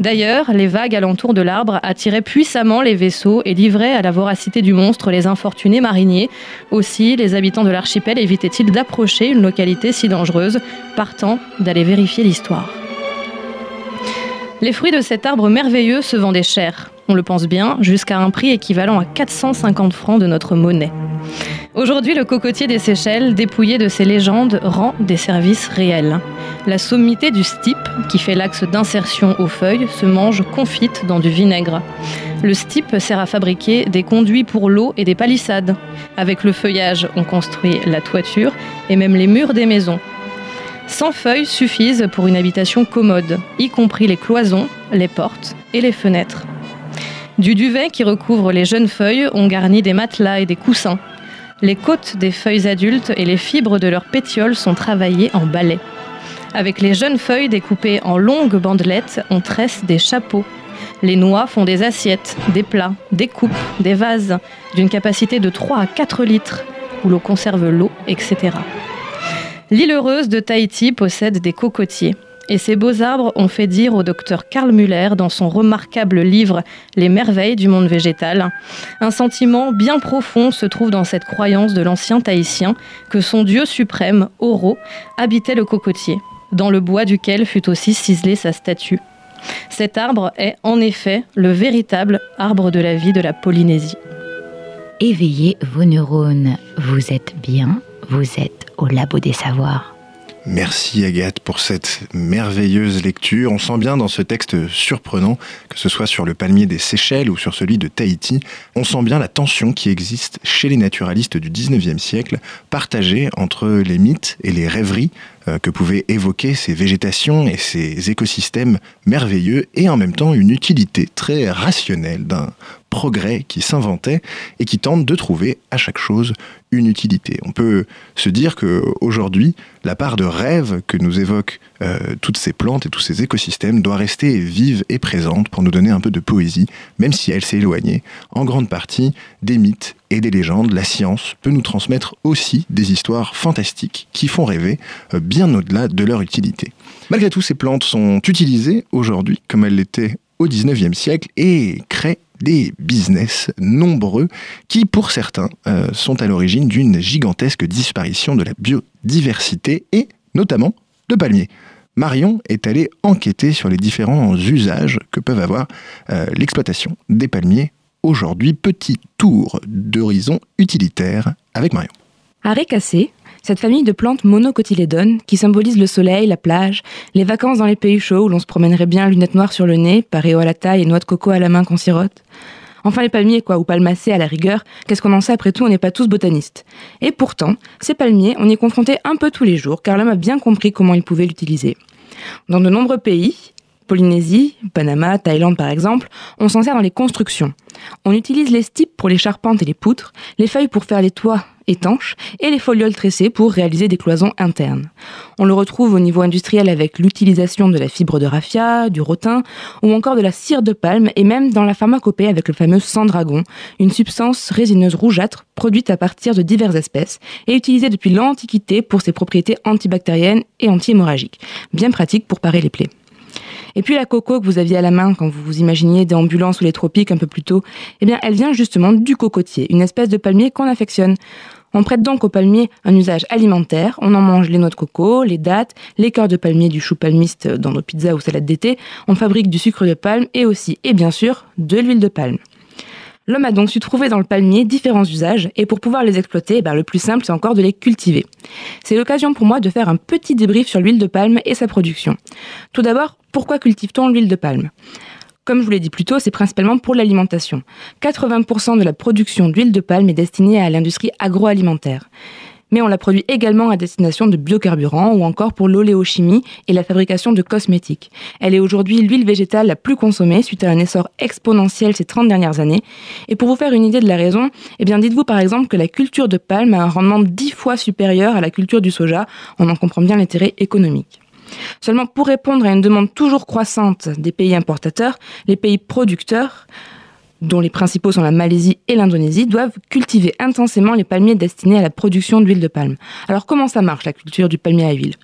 D'ailleurs, les vagues alentour de l'arbre attiraient puissamment les vaisseaux et livraient à la voracité du monstre les infortunés mariniers. Aussi, les habitants de l'archipel évitaient-ils d'approcher une localité si dangereuse, partant d'aller vérifier l'histoire. Les fruits de cet arbre merveilleux se vendaient cher, on le pense bien, jusqu'à un prix équivalent à 450 francs de notre monnaie. Aujourd'hui, le cocotier des Seychelles, dépouillé de ses légendes, rend des services réels. La sommité du stipe, qui fait l'axe d'insertion aux feuilles, se mange confite dans du vinaigre. Le stipe sert à fabriquer des conduits pour l'eau et des palissades. Avec le feuillage, on construit la toiture et même les murs des maisons. 100 feuilles suffisent pour une habitation commode, y compris les cloisons, les portes et les fenêtres. Du duvet qui recouvre les jeunes feuilles, on garnit des matelas et des coussins. Les côtes des feuilles adultes et les fibres de leurs pétioles sont travaillées en balai. Avec les jeunes feuilles découpées en longues bandelettes, on tresse des chapeaux. Les noix font des assiettes, des plats, des coupes, des vases, d'une capacité de 3 à 4 litres, où l'on conserve l'eau, etc. L'île heureuse de Tahiti possède des cocotiers. Et ces beaux arbres ont fait dire au docteur Karl Müller dans son remarquable livre Les merveilles du monde végétal. Un sentiment bien profond se trouve dans cette croyance de l'ancien Tahitien que son dieu suprême, Oro, habitait le cocotier, dans le bois duquel fut aussi ciselée sa statue. Cet arbre est en effet le véritable arbre de la vie de la Polynésie. Éveillez vos neurones, vous êtes bien, vous êtes au labo des savoirs. Merci Agathe pour cette merveilleuse lecture. On sent bien dans ce texte surprenant, que ce soit sur le palmier des Seychelles ou sur celui de Tahiti, on sent bien la tension qui existe chez les naturalistes du 19e siècle, partagée entre les mythes et les rêveries euh, que pouvaient évoquer ces végétations et ces écosystèmes merveilleux et en même temps une utilité très rationnelle d'un progrès qui s'inventait et qui tente de trouver à chaque chose une utilité. On peut se dire que aujourd'hui, la part de rêve que nous évoquent euh, toutes ces plantes et tous ces écosystèmes doit rester vive et présente pour nous donner un peu de poésie, même si elle s'est éloignée en grande partie des mythes et des légendes. La science peut nous transmettre aussi des histoires fantastiques qui font rêver euh, bien au-delà de leur utilité. Malgré tout, ces plantes sont utilisées aujourd'hui comme elles l'étaient au 19e siècle et créent des business nombreux qui, pour certains, euh, sont à l'origine d'une gigantesque disparition de la biodiversité et notamment de palmiers. Marion est allée enquêter sur les différents usages que peuvent avoir euh, l'exploitation des palmiers aujourd'hui. Petit tour d'horizon utilitaire avec Marion. Cette famille de plantes monocotylédones qui symbolise le soleil, la plage, les vacances dans les pays chauds où l'on se promènerait bien lunettes noires sur le nez, paréo à la taille et noix de coco à la main qu'on sirote. Enfin les palmiers quoi, ou palmacées à la rigueur, qu'est-ce qu'on en sait après tout, on n'est pas tous botanistes. Et pourtant, ces palmiers, on y est confronté un peu tous les jours car l'homme a bien compris comment il pouvait l'utiliser. Dans de nombreux pays, Polynésie, Panama, Thaïlande par exemple, on s'en sert dans les constructions. On utilise les stipes pour les charpentes et les poutres, les feuilles pour faire les toits étanches et les folioles tressées pour réaliser des cloisons internes. On le retrouve au niveau industriel avec l'utilisation de la fibre de raffia, du rotin ou encore de la cire de palme et même dans la pharmacopée avec le fameux sang-dragon, une substance résineuse rougeâtre produite à partir de diverses espèces et utilisée depuis l'Antiquité pour ses propriétés antibactériennes et anti-hémorragiques, bien pratique pour parer les plaies. Et puis la coco que vous aviez à la main quand vous vous imaginiez déambulant sous les tropiques un peu plus tôt, eh bien elle vient justement du cocotier, une espèce de palmier qu'on affectionne. On prête donc au palmier un usage alimentaire. On en mange les noix de coco, les dattes, les cœurs de palmier du chou palmiste dans nos pizzas ou salades d'été. On fabrique du sucre de palme et aussi, et bien sûr, de l'huile de palme. L'homme a donc su trouver dans le palmier différents usages et pour pouvoir les exploiter, ben, le plus simple c'est encore de les cultiver. C'est l'occasion pour moi de faire un petit débrief sur l'huile de palme et sa production. Tout d'abord, pourquoi cultive-t-on l'huile de palme? Comme je vous l'ai dit plus tôt, c'est principalement pour l'alimentation. 80% de la production d'huile de palme est destinée à l'industrie agroalimentaire mais on la produit également à destination de biocarburants ou encore pour l'oléochimie et la fabrication de cosmétiques. Elle est aujourd'hui l'huile végétale la plus consommée suite à un essor exponentiel ces 30 dernières années. Et pour vous faire une idée de la raison, eh bien dites-vous par exemple que la culture de palme a un rendement 10 fois supérieur à la culture du soja. On en comprend bien l'intérêt économique. Seulement pour répondre à une demande toujours croissante des pays importateurs, les pays producteurs dont les principaux sont la Malaisie et l'Indonésie, doivent cultiver intensément les palmiers destinés à la production d'huile de palme. Alors comment ça marche la culture du palmier à huile?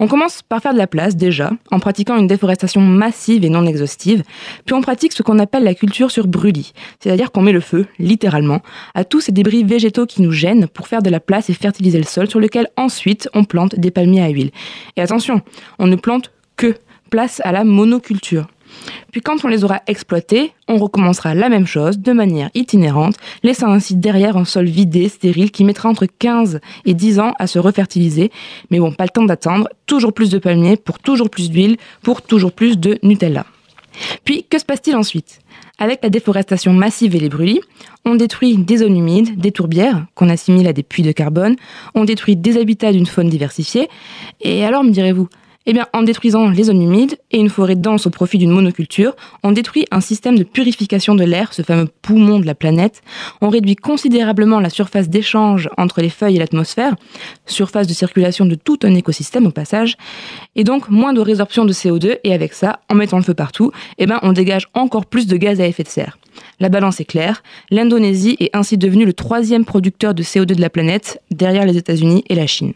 On commence par faire de la place déjà, en pratiquant une déforestation massive et non exhaustive, puis on pratique ce qu'on appelle la culture sur brûlis, c'est-à-dire qu'on met le feu, littéralement, à tous ces débris végétaux qui nous gênent pour faire de la place et fertiliser le sol sur lequel ensuite on plante des palmiers à huile. Et attention, on ne plante que place à la monoculture. Puis quand on les aura exploités, on recommencera la même chose de manière itinérante, laissant ainsi derrière un sol vidé, stérile, qui mettra entre 15 et 10 ans à se refertiliser. Mais bon, pas le temps d'attendre, toujours plus de palmiers pour toujours plus d'huile, pour toujours plus de Nutella. Puis, que se passe-t-il ensuite? Avec la déforestation massive et les brûlis, on détruit des zones humides, des tourbières, qu'on assimile à des puits de carbone, on détruit des habitats d'une faune diversifiée, et alors me direz-vous, eh bien, en détruisant les zones humides et une forêt dense au profit d'une monoculture, on détruit un système de purification de l'air, ce fameux poumon de la planète. On réduit considérablement la surface d'échange entre les feuilles et l'atmosphère, surface de circulation de tout un écosystème au passage, et donc moins de résorption de CO2. Et avec ça, en mettant le feu partout, eh bien, on dégage encore plus de gaz à effet de serre. La balance est claire. L'Indonésie est ainsi devenue le troisième producteur de CO2 de la planète, derrière les États-Unis et la Chine.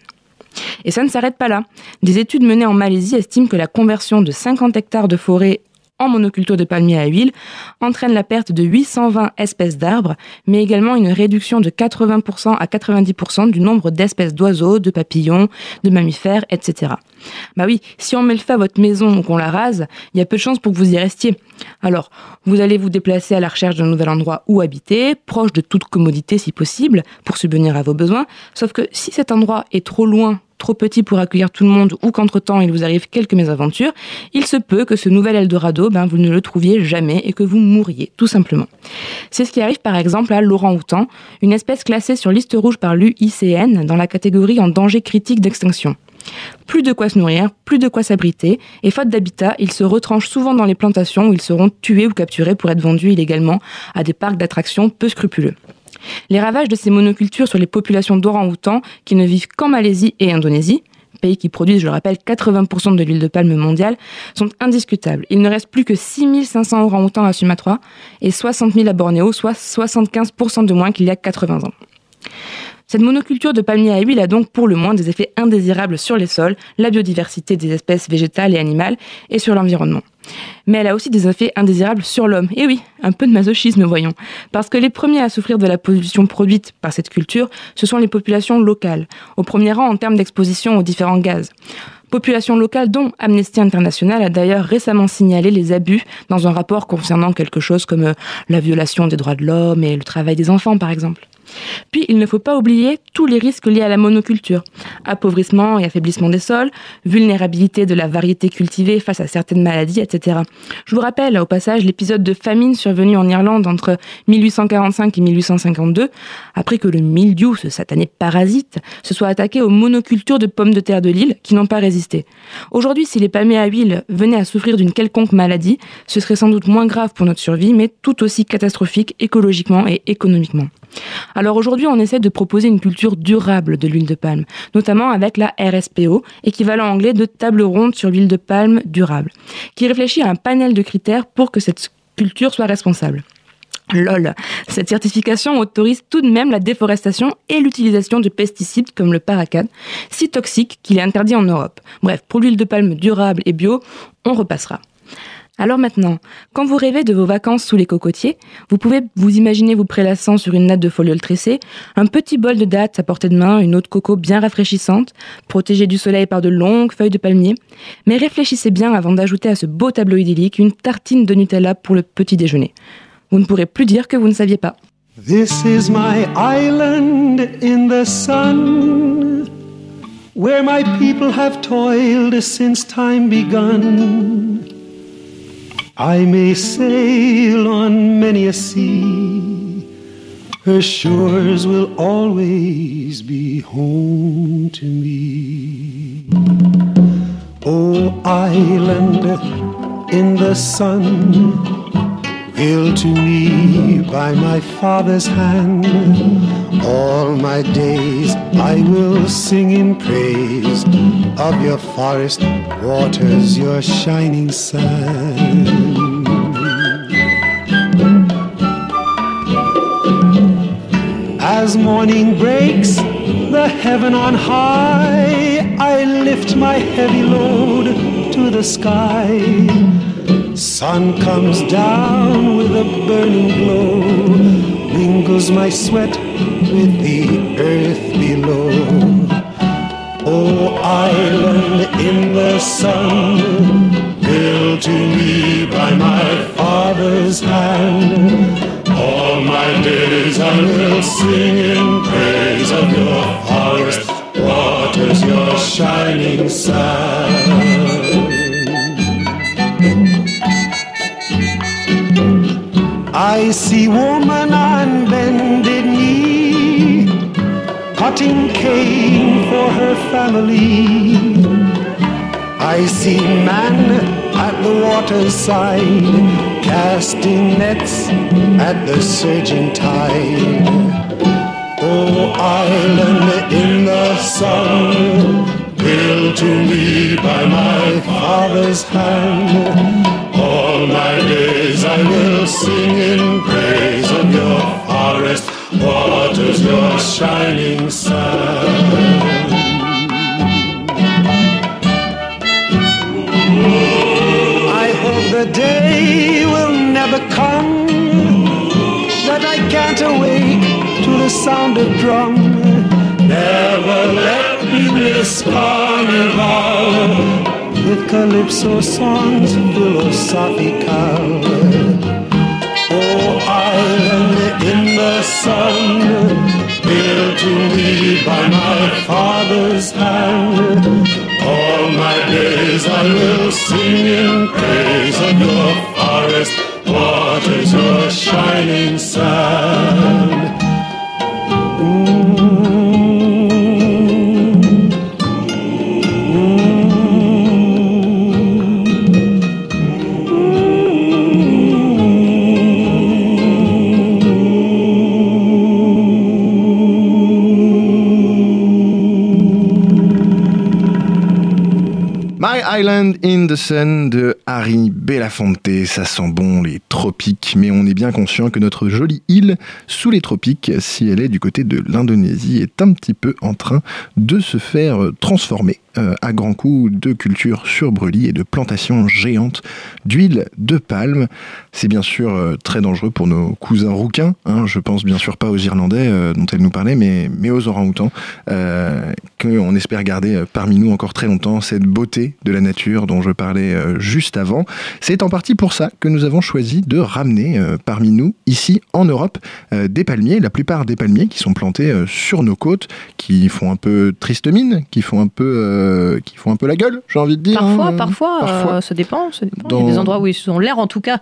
Et ça ne s'arrête pas là. Des études menées en Malaisie estiment que la conversion de 50 hectares de forêt en monoculture de palmiers à huile entraîne la perte de 820 espèces d'arbres, mais également une réduction de 80% à 90% du nombre d'espèces d'oiseaux, de papillons, de mammifères, etc. Bah oui, si on met le feu à votre maison ou qu'on la rase, il y a peu de chances pour que vous y restiez. Alors, vous allez vous déplacer à la recherche d'un nouvel endroit où habiter, proche de toute commodité si possible, pour subvenir à vos besoins, sauf que si cet endroit est trop loin trop petit pour accueillir tout le monde ou qu'entre-temps il vous arrive quelques mésaventures, il se peut que ce nouvel Eldorado, ben, vous ne le trouviez jamais et que vous mouriez, tout simplement. C'est ce qui arrive par exemple à Laurent Houtan, une espèce classée sur liste rouge par l'UICN dans la catégorie en danger critique d'extinction. Plus de quoi se nourrir, plus de quoi s'abriter, et faute d'habitat, ils se retranchent souvent dans les plantations où ils seront tués ou capturés pour être vendus illégalement à des parcs d'attractions peu scrupuleux. Les ravages de ces monocultures sur les populations d'orang-outans qui ne vivent qu'en Malaisie et Indonésie, pays qui produisent, je le rappelle, 80% de l'huile de palme mondiale, sont indiscutables. Il ne reste plus que 6500 orang-outans à Sumatra et 60 000 à Bornéo, soit 75% de moins qu'il y a 80 ans. Cette monoculture de palmiers à huile a donc pour le moins des effets indésirables sur les sols, la biodiversité des espèces végétales et animales et sur l'environnement. Mais elle a aussi des effets indésirables sur l'homme. Et oui, un peu de masochisme, voyons. Parce que les premiers à souffrir de la pollution produite par cette culture, ce sont les populations locales, au premier rang en termes d'exposition aux différents gaz. Population locale dont Amnesty International a d'ailleurs récemment signalé les abus dans un rapport concernant quelque chose comme euh, la violation des droits de l'homme et le travail des enfants, par exemple. Puis, il ne faut pas oublier tous les risques liés à la monoculture. Appauvrissement et affaiblissement des sols, vulnérabilité de la variété cultivée face à certaines maladies, etc. Je vous rappelle au passage l'épisode de famine survenu en Irlande entre 1845 et 1852, après que le mildiou, ce satané parasite, se soit attaqué aux monocultures de pommes de terre de l'île qui n'ont pas résisté. Aujourd'hui, si les palmiers à huile venaient à souffrir d'une quelconque maladie, ce serait sans doute moins grave pour notre survie, mais tout aussi catastrophique écologiquement et économiquement. Alors aujourd'hui, on essaie de proposer une culture durable de l'huile de palme, notamment avec la RSPO, équivalent anglais de table ronde sur l'huile de palme durable, qui réfléchit à un panel de critères pour que cette culture soit responsable. LOL, cette certification autorise tout de même la déforestation et l'utilisation de pesticides comme le paracane, si toxique qu'il est interdit en Europe. Bref, pour l'huile de palme durable et bio, on repassera. Alors maintenant, quand vous rêvez de vos vacances sous les cocotiers, vous pouvez vous imaginer vous prélassant sur une natte de foliole tressée, un petit bol de dattes à portée de main, une eau de coco bien rafraîchissante, protégée du soleil par de longues feuilles de palmier. Mais réfléchissez bien avant d'ajouter à ce beau tableau idyllique une tartine de Nutella pour le petit déjeuner. Vous ne pourrez plus dire que vous ne saviez pas. This is my island in the sun, where my people have toiled since time begun. I may sail on many a sea, her shores will always be home to me. Oh, island in the sun, built to me by my father's hand. All my days I will sing in praise of your forest waters, your shining sun. As morning breaks, the heaven on high, I lift my heavy load to the sky. Sun comes down with a burning glow, mingles my sweat with the earth below. Oh, island in the sun, built to me by my father's hand. All my days I will sing in praise of your forest waters, your shining sun. I see woman on bended knee, cutting cane for her family. I see man at the water's side, casting nets at the surging tide. Oh, island in the sun, built to me by my father's hand. All my days I will sing in praise of your forest waters, your shining can't awake to the sound of drum. Never let me miss carnival with calypso songs philosophical. Oh, island in the sun, built to me by my father's hand. All my days I will sing in praise of your forest shining sun. My Island in the Sun de Harry Belafonte. Ça sent bon les tropiques, mais on est bien conscient que notre jolie île sous les tropiques, si elle est du côté de l'Indonésie, est un petit peu en train de se faire transformer euh, à grands coups de culture sur brûlis et de plantations géantes d'huile de palme. C'est bien sûr euh, très dangereux pour nos cousins rouquins. hein. Je pense bien sûr pas aux Irlandais euh, dont elle nous parlait, mais, mais aux orang-outans, qu'on espère garder parmi nous encore très longtemps cette beauté de la nature dont je parlais juste avant. C'est en partie pour ça que nous avons choisi de ramener euh, parmi nous, ici en Europe, euh, des palmiers, la plupart des palmiers qui sont plantés euh, sur nos côtes, qui font un peu triste mine, qui font un peu, qui font un peu la gueule, j'ai envie de dire. Parfois, hein. parfois, parfois. ça dépend. ça dépend. Il y Dans- a des endroits où ils ont l'air, en tout cas,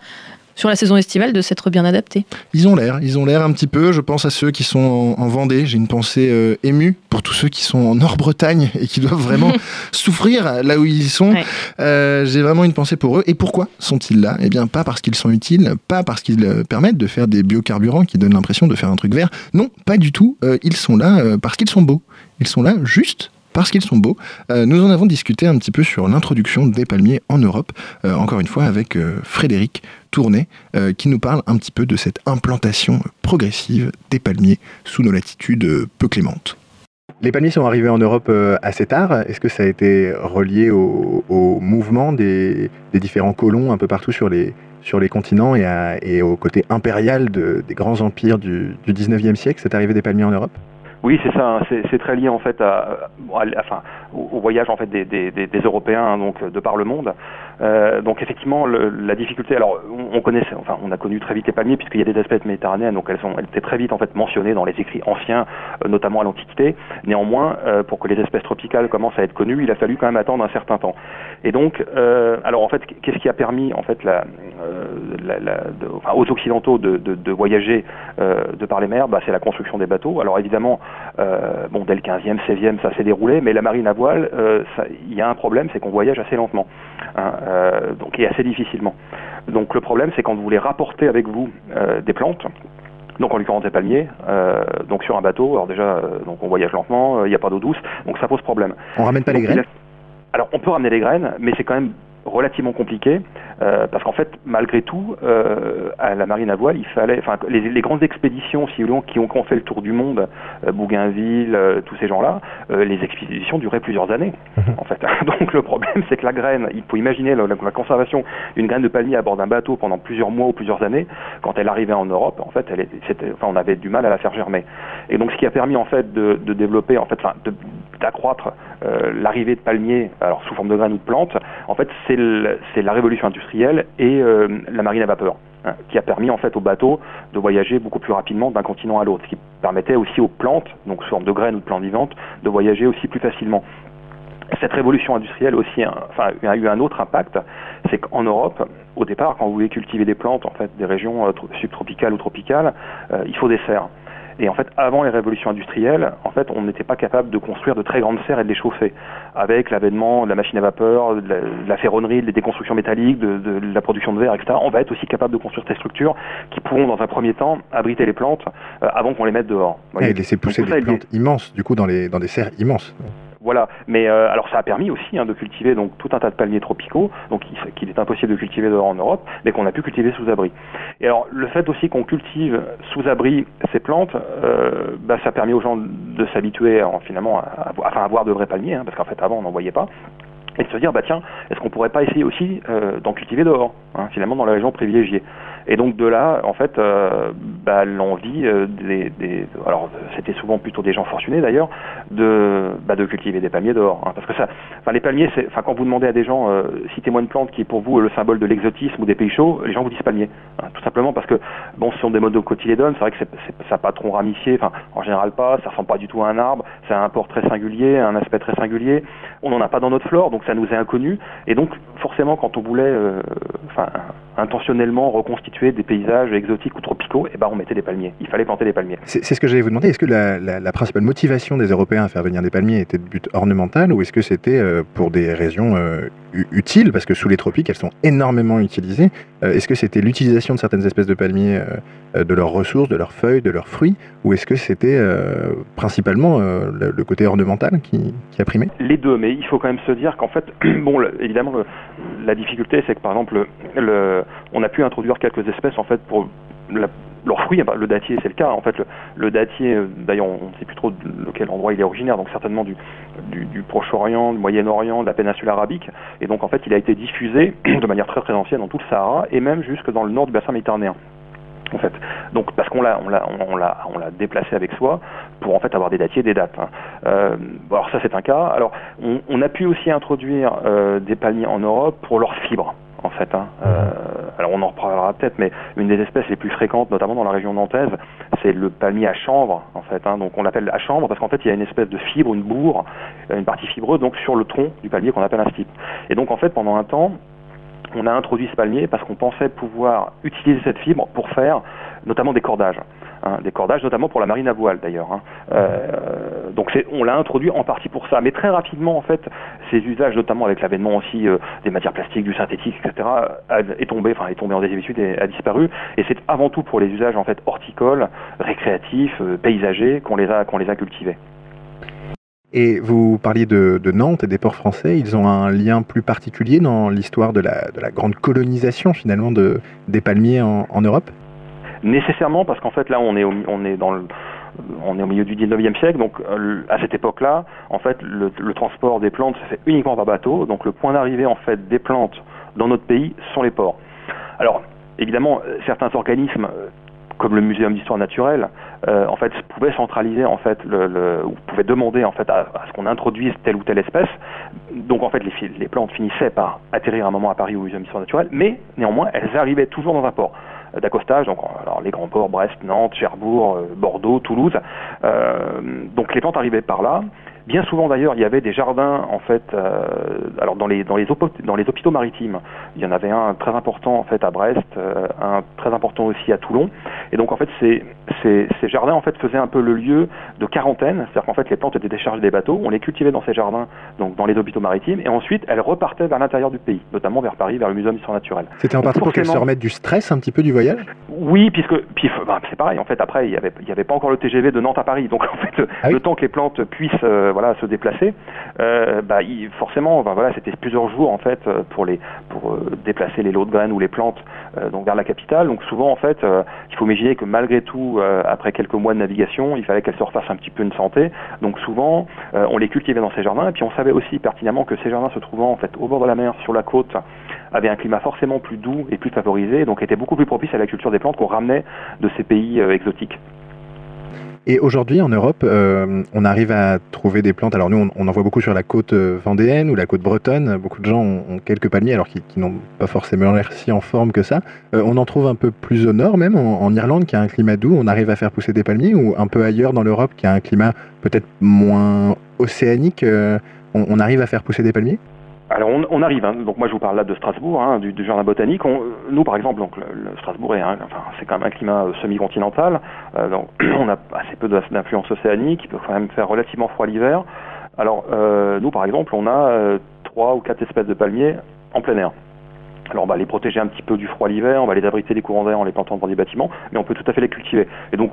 sur la saison estivale, de s'être bien adaptés. Ils ont l'air, ils ont l'air un petit peu. Je pense à ceux qui sont en, en Vendée. J'ai une pensée euh, émue pour tous ceux qui sont en Nord-Bretagne et qui doivent vraiment souffrir là où ils sont. Ouais. Euh, J'ai vraiment une pensée pour eux. Et pourquoi sont-ils là? Eh bien, pas parce qu'ils sont utiles, pas parce qu'ils euh, permettent de faire des biocarburants qui donnent l'impression de faire un truc vert. Non, pas du tout. Euh, ils sont là parce qu'ils sont beaux. Ils sont là juste parce qu'ils sont beaux. Euh, nous en avons discuté un petit peu sur l'introduction des palmiers en Europe, euh, encore une fois avec euh, Frédéric Tournet, qui nous parle un petit peu de cette implantation progressive des palmiers sous nos latitudes peu clémentes. Les palmiers sont arrivés en Europe assez tard. Est-ce que ça a été relié au, mouvement des, différents colons un peu partout sur les, continents et, au côté impérial de- des grands empires du, du 19e siècle, cette arrivée des palmiers en Europe? Oui, c'est ça. Hein. C'est très lié en fait à, enfin, au, voyage en fait des, Européens hein, donc de par le monde. Euh, donc effectivement, la difficulté. Alors, on, on, connaissait, enfin, on a connu très vite les palmiers puisqu'il y a des espèces méditerranéennes, donc elles sont, elles étaient très vite en fait mentionnées dans les écrits anciens, euh, notamment à l'Antiquité. Néanmoins, euh, pour que les espèces tropicales commencent à être connues, il a fallu quand même attendre un certain temps. Et donc, euh, alors en fait, qu'est-ce qui a permis en fait la, la, la de, enfin, aux occidentaux de, de, de voyager de par les mers? Bah, C'est la construction des bateaux. Alors évidemment, euh, bon, dès le 15e, 16e, ça s'est déroulé, mais la marine à voile, euh, il y a un problème, c'est qu'on voyage assez lentement, hein, euh, donc et assez difficilement. Donc le problème, c'est quand vous voulez rapporter avec vous des plantes, donc en l'occurrence des palmiers, donc sur un bateau, alors déjà, donc on voyage lentement, il n'y a pas d'eau douce, donc ça pose problème. On ramène pas les graines? Alors on peut ramener les graines, mais c'est quand même relativement compliqué euh, parce qu'en fait, malgré tout, euh, à la marine à voile, il fallait, enfin, les, les, grandes expéditions, si vous voulez, qui ont, qui ont fait le tour du monde, euh, Bougainville, euh, tous ces gens-là, euh, les expéditions duraient plusieurs années, mhm. en fait. Donc le problème, c'est que la graine, il faut imaginer la, la conservation d'une graine de palmier à bord d'un bateau pendant plusieurs mois ou plusieurs années, quand elle arrivait en Europe, en fait, elle était, enfin, on avait du mal à la faire germer. Et donc, ce qui a permis en fait de, de développer, en fait, enfin, d'accroître l'arrivée de palmiers, alors sous forme de graines ou de plantes, en fait, c'est la révolution industrielle et euh, la marine à vapeur, hein, qui a permis en fait aux bateaux de voyager beaucoup plus rapidement d'un continent à l'autre, ce qui permettait aussi aux plantes, donc sous forme de graines ou de plantes vivantes, de voyager aussi plus facilement. Cette révolution industrielle aussi, enfin, a eu un autre impact, c'est qu'en Europe, au départ, quand vous voulez cultiver des plantes, en fait, des régions euh, subtropicales ou tropicales, euh, il faut des serres. Et en fait, avant les révolutions industrielles, en fait, on n'était pas capable de construire de très grandes serres et de les chauffer. Avec l'avènement de la machine à vapeur, de la, ferronnerie, des déconstructions métalliques, de, la production de verre, etc., on va être aussi capable de construire ces structures qui pourront, dans un premier temps, abriter les plantes euh, avant qu'on les mette dehors. Et laisser pousser des plantes immenses, du coup, dans, les, dans des serres immenses. Voilà, mais euh, alors ça a permis aussi hein, de cultiver donc tout un tas de palmiers tropicaux, donc qu'il est impossible de cultiver dehors en Europe, mais qu'on a pu cultiver sous abri. Et alors le fait aussi qu'on cultive sous abri ces plantes, euh, bah, ça a permis aux gens de s'habituer finalement à, à, avoir de vrais palmiers, hein, parce qu'en fait avant on n'en voyait pas. Et de se dire bah tiens est-ce qu'on pourrait pas essayer aussi euh, d'en cultiver dehors hein, finalement dans la région privilégiée? Et donc de là, en fait, euh, bah, l'envie euh, des, des, alors c'était souvent plutôt des gens fortunés d'ailleurs, de, bah, de cultiver des palmiers dehors. Hein, parce que ça, enfin les palmiers, enfin quand vous demandez à des gens, euh, citez-moi une plante qui est pour vous le symbole de l'exotisme ou des pays chauds, les gens vous disent palmier. Hein, tout simplement parce que bon, ce sont des monocotylédones, c'est vrai que c'est, c'est, ça pas tronc ramifié, enfin en général pas, ça ressemble pas du tout à un arbre, c'est un port très singulier, un aspect très singulier. On n'en a pas dans notre flore, donc ça nous est inconnu. Et donc forcément, quand on voulait, euh, enfin intentionnellement reconstituer des paysages exotiques ou tropicaux, et eh ben on mettait des palmiers. Il fallait planter des palmiers. C'est ce que j'allais vous demander. Est-ce que la, la, principale motivation des Européens à faire venir des palmiers était de but ornemental ou est-ce que c'était euh, pour des raisons euh, utiles Parce que sous les tropiques, elles sont énormément utilisées. Euh, est-ce que c'était l'utilisation de certaines espèces de palmiers, de leurs ressources, de leurs feuilles, de leurs fruits Ou est-ce que c'était principalement le, côté ornemental qui, qui, a primé? Les deux, mais il faut quand même se dire qu'en fait, bon, évidemment, la difficulté, c'est que par exemple, le, on a pu introduire quelques espèces en fait pour leurs fruits, le dattier c'est le cas, en fait le, dattier, euh, d'ailleurs on ne sait plus trop de quel endroit il est originaire, donc certainement du, du, Proche-Orient, du Moyen-Orient, de la péninsule arabique, et donc en fait il a été diffusé de manière très très ancienne dans tout le Sahara et même jusque dans le nord du bassin méditerranéen. En fait. Donc parce qu'on l'a on l'a on l'a on l'a déplacé avec soi pour en fait avoir des dattiers, des dates. Hein. Euh, alors ça c'est un cas. Alors on, a pu aussi introduire euh, des palmiers en Europe pour leurs fibres en fait. Hein. Euh, alors on en reparlera peut-être, mais une des espèces les plus fréquentes, notamment dans la région nantaise, c'est le palmier à chanvre, en fait. Hein. Donc on l'appelle à chanvre parce qu'en fait il y a une espèce de fibre, une bourre, une partie fibreuse, donc sur le tronc du palmier qu'on appelle un stipe. Et donc en fait pendant un temps, on a introduit ce palmier parce qu'on pensait pouvoir utiliser cette fibre pour faire notamment des cordages. Hein, des cordages, notamment pour la marine à voile d'ailleurs. Hein. Euh, donc on l'a introduit en partie pour ça, mais très rapidement en fait, ces usages, notamment avec l'avènement aussi euh, des matières plastiques, du synthétique, etc., est tombé, enfin est tombé en désuétude et a disparu. Et c'est avant tout pour les usages en fait horticoles, récréatifs, euh, paysagers qu'on les a qu'on les a cultivés. Et vous parliez de, Nantes et des ports français, ils ont un lien plus particulier dans l'histoire de la, de la, grande colonisation finalement de, des palmiers en Europe? Nécessairement parce qu'en fait là on est au milieu du 19e siècle, donc euh, à cette époque-là, en fait, le, transport des plantes se fait uniquement par bateau. Donc le point d'arrivée en fait des plantes dans notre pays sont les ports. Alors évidemment, certains organismes euh, comme le Muséum d'histoire naturelle, en fait pouvaient centraliser en fait le, ou pouvaient demander en fait à, ce qu'on introduise telle ou telle espèce. Donc en fait les, plantes finissaient par atterrir un moment à Paris au Muséum d'histoire naturelle, mais néanmoins elles arrivaient toujours dans un port d'accostage, donc alors les grands ports, Brest, Nantes, Cherbourg, Bordeaux, Toulouse. donc les plantes arrivaient par là. Bien souvent d'ailleurs, il y avait des jardins en fait. Euh, alors dans les dans les, dans les hôpitaux maritimes, il y en avait un très important en fait à Brest, euh, un très important aussi à Toulon. Et donc en fait, ces, ces, ces, jardins en fait faisaient un peu le lieu de quarantaine, c'est-à-dire qu'en fait les plantes étaient déchargées des bateaux, on les cultivait dans ces jardins, donc dans les hôpitaux maritimes, et ensuite elles repartaient vers l'intérieur du pays, notamment vers Paris, vers le Muséum d'histoire naturelle. C'était en partie pour qu'elles se remettent du stress un petit peu du voyage? Oui, puisque puis, bah, c'est pareil. En fait, après il y avait il y avait pas encore le TGV de Nantes à Paris, donc en fait ah le temps que les plantes puissent euh, voilà se déplacer, euh, bah, il, forcément, bah, voilà, c'était plusieurs jours en fait euh, pour les pour euh, déplacer les lots de graines ou les plantes donc vers la capitale. Donc souvent en fait, il faut imaginer que malgré tout, après quelques mois de navigation, il fallait qu'elles se refassent un petit peu une santé. Donc souvent, on les cultivait dans ces jardins et puis on savait aussi pertinemment que ces jardins se trouvant en fait au bord de la mer, sur la côte, avaient un climat forcément plus doux et plus favorisé, donc étaient beaucoup plus propices à la culture des plantes qu'on ramenait de ces pays exotiques. Et aujourd'hui, en Europe, euh, on arrive à trouver des plantes. Alors nous, on, en voit beaucoup sur la côte euh, vendéenne ou la côte bretonne. Beaucoup de gens ont, quelques palmiers, alors qui, n'ont pas forcément l'air si en forme que ça. Euh, on en trouve un peu plus au nord, même en, Irlande, qui a un climat doux. On arrive à faire pousser des palmiers, ou un peu ailleurs dans l'Europe, qui a un climat peut-être moins océanique. on arrive à faire pousser des palmiers? Alors on, arrive, hein. donc moi je vous parle là de Strasbourg, hein, du, jardin botanique. nous par exemple, donc le, Strasbourg est, c'est quand même un climat euh, semi-continental, euh, donc on a assez peu d'influence océanique, il peut quand même faire relativement froid l'hiver. Alors euh, nous par exemple, on a trois ou quatre espèces de palmiers en plein air. Alors on va les protéger un petit peu du froid l'hiver, on va les abriter des courants d'air en les plantant dans des bâtiments, mais on peut tout à fait les cultiver. Et donc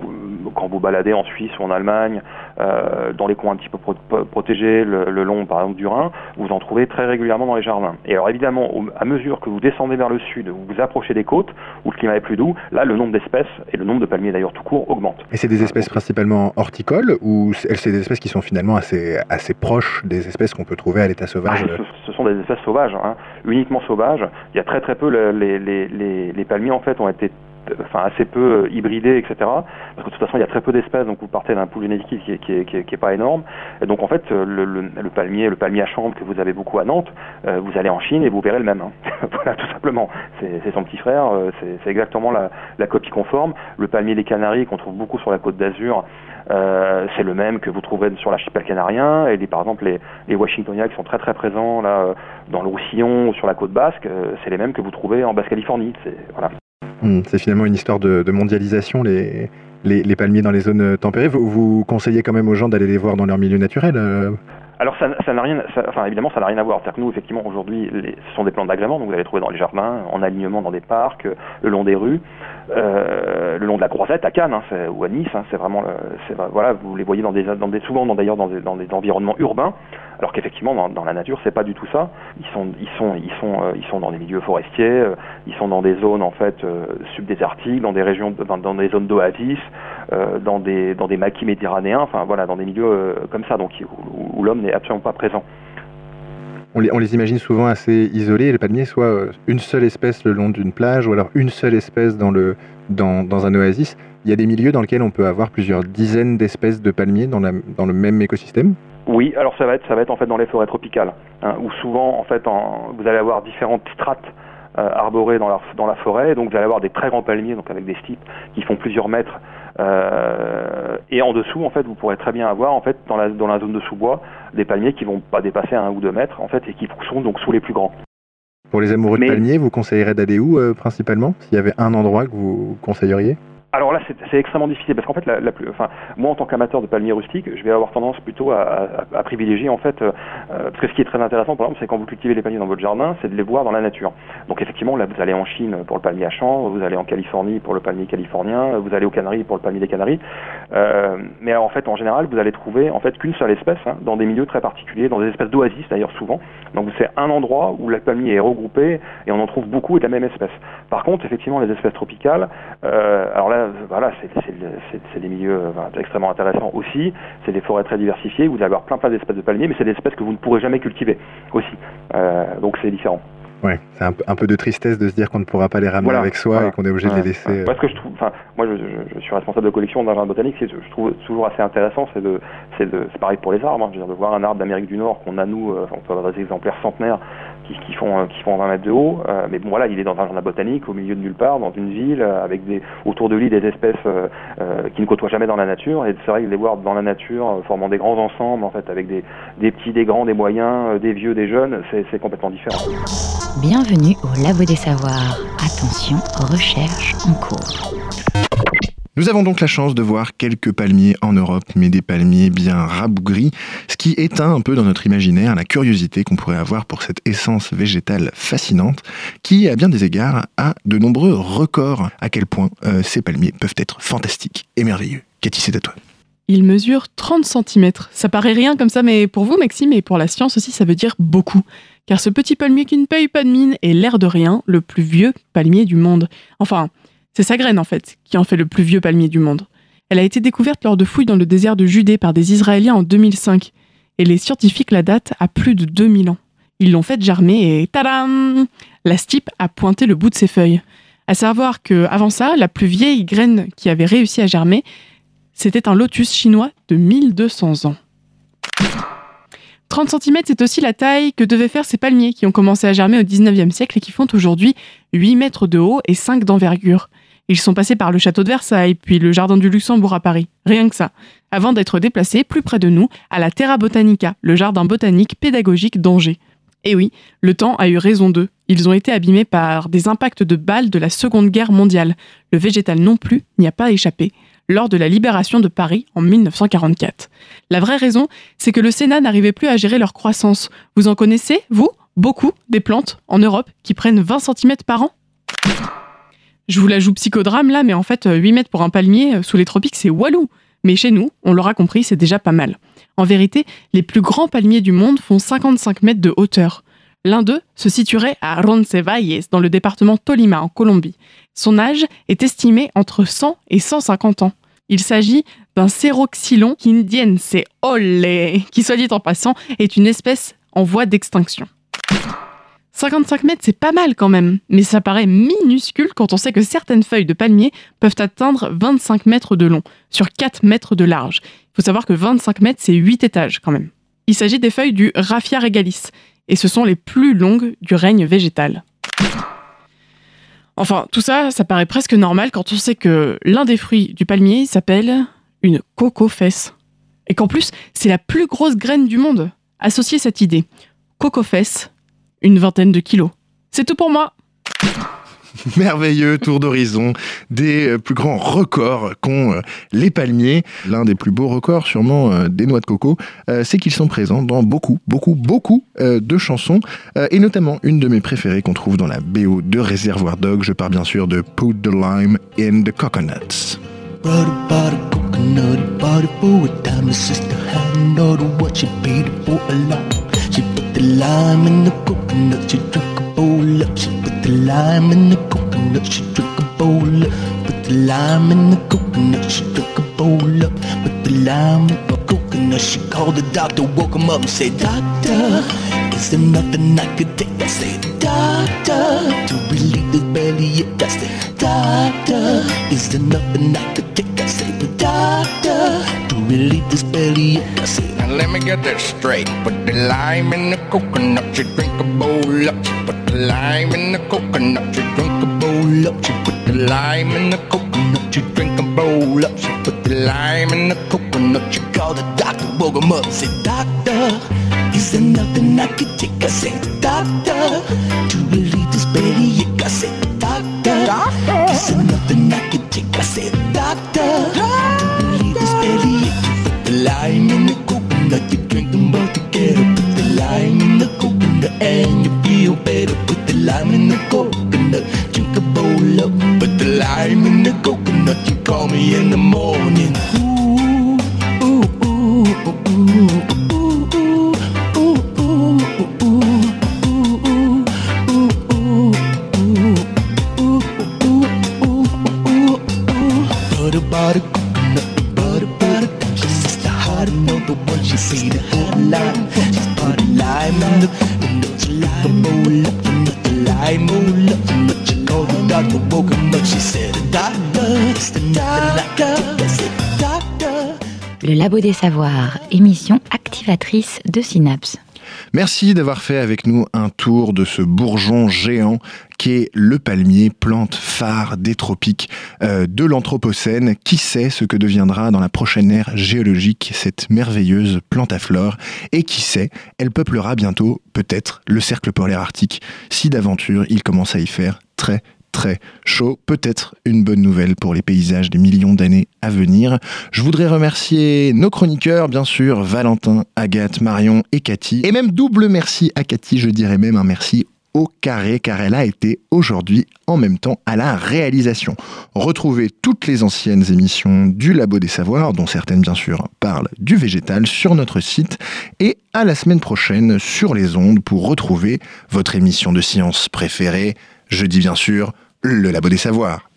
quand vous baladez en Suisse ou en Allemagne, euh, dans les coins un petit peu protégés, le, long par exemple du Rhin, vous en trouvez très régulièrement dans les jardins. Et alors évidemment, à mesure que vous descendez vers le sud, vous vous approchez des côtes, où le climat est plus doux, là le nombre d'espèces, et le nombre de palmiers d'ailleurs tout court, augmente. Et c'est des espèces principalement horticoles, ou c'est des espèces qui sont finalement assez, assez proches des espèces qu'on peut trouver à l'état sauvage ah, ce, sont des espèces sauvages, hein, uniquement sauvages. Il y a très très peu, les, les, les, les palmiers en fait ont été enfin assez peu euh, hybridés, etc. Parce que de toute façon, il y a très peu d'espèces, donc vous partez d'un pool génétique qui, qui, qui, qui, est pas énorme. Et donc en fait, euh, le, le, palmier, le palmier à chambre que vous avez beaucoup à Nantes, euh, vous allez en Chine et vous verrez le même. Hein. voilà, tout simplement. C'est son petit frère, c'est exactement la, la, copie conforme. Le palmier des Canaries qu'on trouve beaucoup sur la côte d'Azur, euh, c'est le même que vous trouvez sur l'archipel canarien et les, par exemple les, les Washingtoniens qui sont très très présents là dans le Roussillon ou sur la côte basque, c'est les mêmes que vous trouvez en Basse-Californie. Voilà. Hmm, c'est finalement une histoire de, mondialisation, les, palmiers dans les zones tempérées. Vous, vous conseillez quand même aux gens d'aller les voir dans leur milieu naturel euh alors ça, n'a rien, enfin évidemment ça n'a rien à voir. C'est-à-dire que nous effectivement aujourd'hui, ce sont des plantes d'agrément, donc vous allez trouver dans les jardins, en alignement dans des parcs, le long des rues, euh, le long de la Croisette à Cannes hein, ou à Nice. Hein, c'est vraiment, voilà, vous les voyez dans des, dans des souvent d'ailleurs dans des, dans des environnements urbains alors qu'effectivement dans, dans, la nature c'est pas du tout ça. Ils sont ils sont ils sont euh, ils sont dans des milieux forestiers, euh, ils sont dans des zones en fait euh, subdésertiques, dans des régions dans, dans des zones d'oasis, dans des dans des maquis méditerranéens, enfin voilà dans des milieux comme ça donc où, où l'homme n'est absolument pas présent. On les, on les, imagine souvent assez isolés, les palmiers, soit une seule espèce le long d'une plage, ou alors une seule espèce dans, le, dans, dans, un oasis. Il y a des milieux dans lesquels on peut avoir plusieurs dizaines d'espèces de palmiers dans, la, dans le même écosystème? Oui, alors ça va être ça va être en fait dans les forêts tropicales, hein, où souvent en fait vous allez avoir différentes strates euh, arborées dans la, dans la forêt, donc vous allez avoir des très grands palmiers, donc avec des stipes qui font plusieurs mètres, euh, et en dessous en fait vous pourrez très bien avoir en fait dans la dans la zone de sous-bois des palmiers qui vont pas dépasser un ou deux mètres en fait et qui sont donc sous les plus grands. Pour les amoureux de palmiers, vous conseillerez d'aller où euh, principalement? S'il y avait un endroit que vous conseilleriez? Alors là, c'est extrêmement difficile parce qu'en fait, la, la moi en tant qu'amateur de palmiers rustiques, je vais avoir tendance plutôt à, privilégier en fait, euh, parce que ce qui est très intéressant, par exemple, c'est quand vous cultivez les palmiers dans votre jardin, c'est de les voir dans la nature. Donc effectivement, là, vous allez en Chine pour le palmier à chambre, vous allez en Californie pour le palmier californien, vous allez aux Canaries pour le palmier des Canaries. Euh, mais en fait, en général, vous allez trouver en fait qu'une seule espèce hein, dans des milieux très particuliers, dans des espèces d'oasis d'ailleurs souvent. Donc c'est un endroit où le palmier est regroupé et on en trouve beaucoup de la même espèce. Par contre, effectivement, les espèces tropicales, euh, alors là, voilà, c'est des milieux extrêmement intéressants aussi. C'est des forêts très diversifiées. Vous allez avoir plein plein d'espèces de palmiers, mais c'est des espèces que vous ne pourrez jamais cultiver aussi. Euh, donc c'est différent. Ouais, c'est un, peu- un peu de tristesse de se dire qu'on ne pourra pas les ramener Voilà, avec soi voilà. et qu'on est obligé de les laisser. euh, Parce que je trouve, enfin, moi je, je- je suis responsable de collection dans un jardin botanique, je trouve toujours assez intéressant, c'est de, c'est de, c'est pareil pour les arbres, hein, je veux dire, de voir un arbre d'Amérique du Nord qu'on a nous, on peut avoir des exemplaires centenaires qui, font, euh, qui font 20 mètres de haut, euh, mais bon voilà, il est dans un jardin botanique, au milieu de nulle part, dans une ville, euh, avec des, autour de lui des espèces qui ne côtoient jamais dans la nature, et c'est vrai que les voir dans la nature, formant des grands ensembles, en fait, avec des, des petits, des grands, des moyens, des vieux, des jeunes, c'est complètement différent. Bienvenue au Labo des Savoirs. Attention, recherche en cours. Nous avons donc la chance de voir quelques palmiers en Europe, mais des palmiers bien rabougris, ce qui éteint un peu dans notre imaginaire la curiosité qu'on pourrait avoir pour cette essence végétale fascinante, qui, à bien des égards, a de nombreux records à quel point euh, ces palmiers peuvent être fantastiques et merveilleux. Cathy, c'est à toi. Il mesure 30 cm. Ça paraît rien comme ça, mais pour vous, Maxime, et pour la science aussi, ça veut dire beaucoup. Car ce petit palmier qui ne paye pas de mine est l'air de rien le plus vieux palmier du monde. Enfin, c'est sa graine en fait, qui en fait le plus vieux palmier du monde. Elle a été découverte lors de fouilles dans le désert de Judée par des Israéliens en 2005. Et les scientifiques la datent à plus de 2000 ans. Ils l'ont fait germer et tadam La stipe a pointé le bout de ses feuilles. À savoir que avant ça, la plus vieille graine qui avait réussi à germer, c'était un lotus chinois de 1200 ans. 30 cm, c'est aussi la taille que devaient faire ces palmiers qui ont commencé à germer au 19e siècle et qui font aujourd'hui 8 mètres de haut et 5 d'envergure. Ils sont passés par le château de Versailles, puis le jardin du Luxembourg à Paris. Rien que ça. Avant d'être déplacés plus près de nous, à la Terra Botanica, le jardin botanique pédagogique d'Angers. Et oui, le temps a eu raison d'eux. Ils ont été abîmés par des impacts de balles de la Seconde Guerre mondiale. Le végétal non plus n'y a pas échappé lors de la libération de Paris en 1944. La vraie raison, c'est que le Sénat n'arrivait plus à gérer leur croissance. Vous en connaissez, vous, beaucoup, des plantes en Europe qui prennent 20 cm par an? Je vous la joue psychodrame là, mais en fait, euh, 8 mètres pour un palmier euh, sous les tropiques, c'est walou. Mais chez nous, on l'aura compris, c'est déjà pas mal. En vérité, les plus grands palmiers du monde font 55 mètres de hauteur. L'un d'eux se situerait à Roncesvalles, dans le département Tolima, en Colombie. Son âge est estimé entre 100 et 150 ans. Il s'agit d'un Ceroxylon indiense olé, qui, soit dit en passant, est une espèce en voie d'extinction. 55 mètres, c'est pas mal quand même, mais ça paraît minuscule quand on sait que certaines feuilles de palmier peuvent atteindre 25 mètres de long, sur 4 mètres de large. Il faut savoir que 25 mètres, c'est 8 étages quand même. Il s'agit des feuilles du Raphia regalis, et ce sont les plus longues du règne végétal. Enfin, tout ça, ça paraît presque normal quand on sait que l'un des fruits du palmier s'appelle une coco-fesse. Et qu'en plus, c'est la plus grosse graine du monde. Associez cette idée. Coco-fesse, une vingtaine de kilos. C'est tout pour moi. Merveilleux tour d'horizon des euh, plus grands records qu'ont euh, les palmiers. L'un des plus beaux records, sûrement euh, des noix de coco, c'est qu'ils sont présents dans beaucoup, beaucoup, beaucoup de chansons, et notamment une de mes préférées qu'on trouve dans la BO de Réservoir Dog. Je pars bien sûr de Put the Lime in the Coconuts. A coconut, bought a what paid for a lot. She put the lime in the coconut, she drank a bowl up. She put the lime in the coconut, she drank a bowl up. Put the lime in the coconut, she drank a bowl up. Put the lime in the coconut, she called the doctor, woke him up and said, Doctor, is there nothing I could take? I said, Doctor, to relieve this bellyache. I said, Doctor, is there nothing I could take? I said, Doctor, to relieve this bellyache. I said, Now let me get this straight. Put the lime in the coconut, you drink a bowl up. She put the lime in the coconut, you drink a bowl up. She put the lime in the coconut, you drink a bowl up. She put the lime in the coconut, you called the doctor, woke him up said, Doctor, is there nothing I could take? I said, Doctor, to relieve this bellyache. I said, Doctor, is there nothing I could take? I said, Doctor, to relieve this bellyache. Put the lime in the coconut, you drink them both together. Put the lime in the coconut and you feel better. Put the lime in the coconut, drink a bowl up. Put the lime in the coconut, you call me in the morning. Des Savoirs, émission activatrice de Synapse. Merci d'avoir fait avec nous un tour de ce bourgeon géant qui est le palmier, plante phare des tropiques euh, de l'Anthropocène. Qui sait ce que deviendra dans la prochaine ère géologique cette merveilleuse plante à fleurs? Et qui sait, elle peuplera bientôt peut-être le cercle polaire arctique si d'aventure il commence à y faire très très chaud. Peut-être une bonne nouvelle pour les paysages des millions d'années à venir. Je voudrais remercier nos chroniqueurs, bien sûr, Valentin, Agathe, Marion et Cathy. Et même double merci à Cathy, je dirais même un merci au carré car elle a été aujourd'hui en même temps à la réalisation. Retrouvez toutes les anciennes émissions du Labo des Savoirs, dont certaines bien sûr parlent du végétal, sur notre site et à la semaine prochaine sur les ondes pour retrouver votre émission de science préférée. Je dis bien sûr le Labo des Savoirs.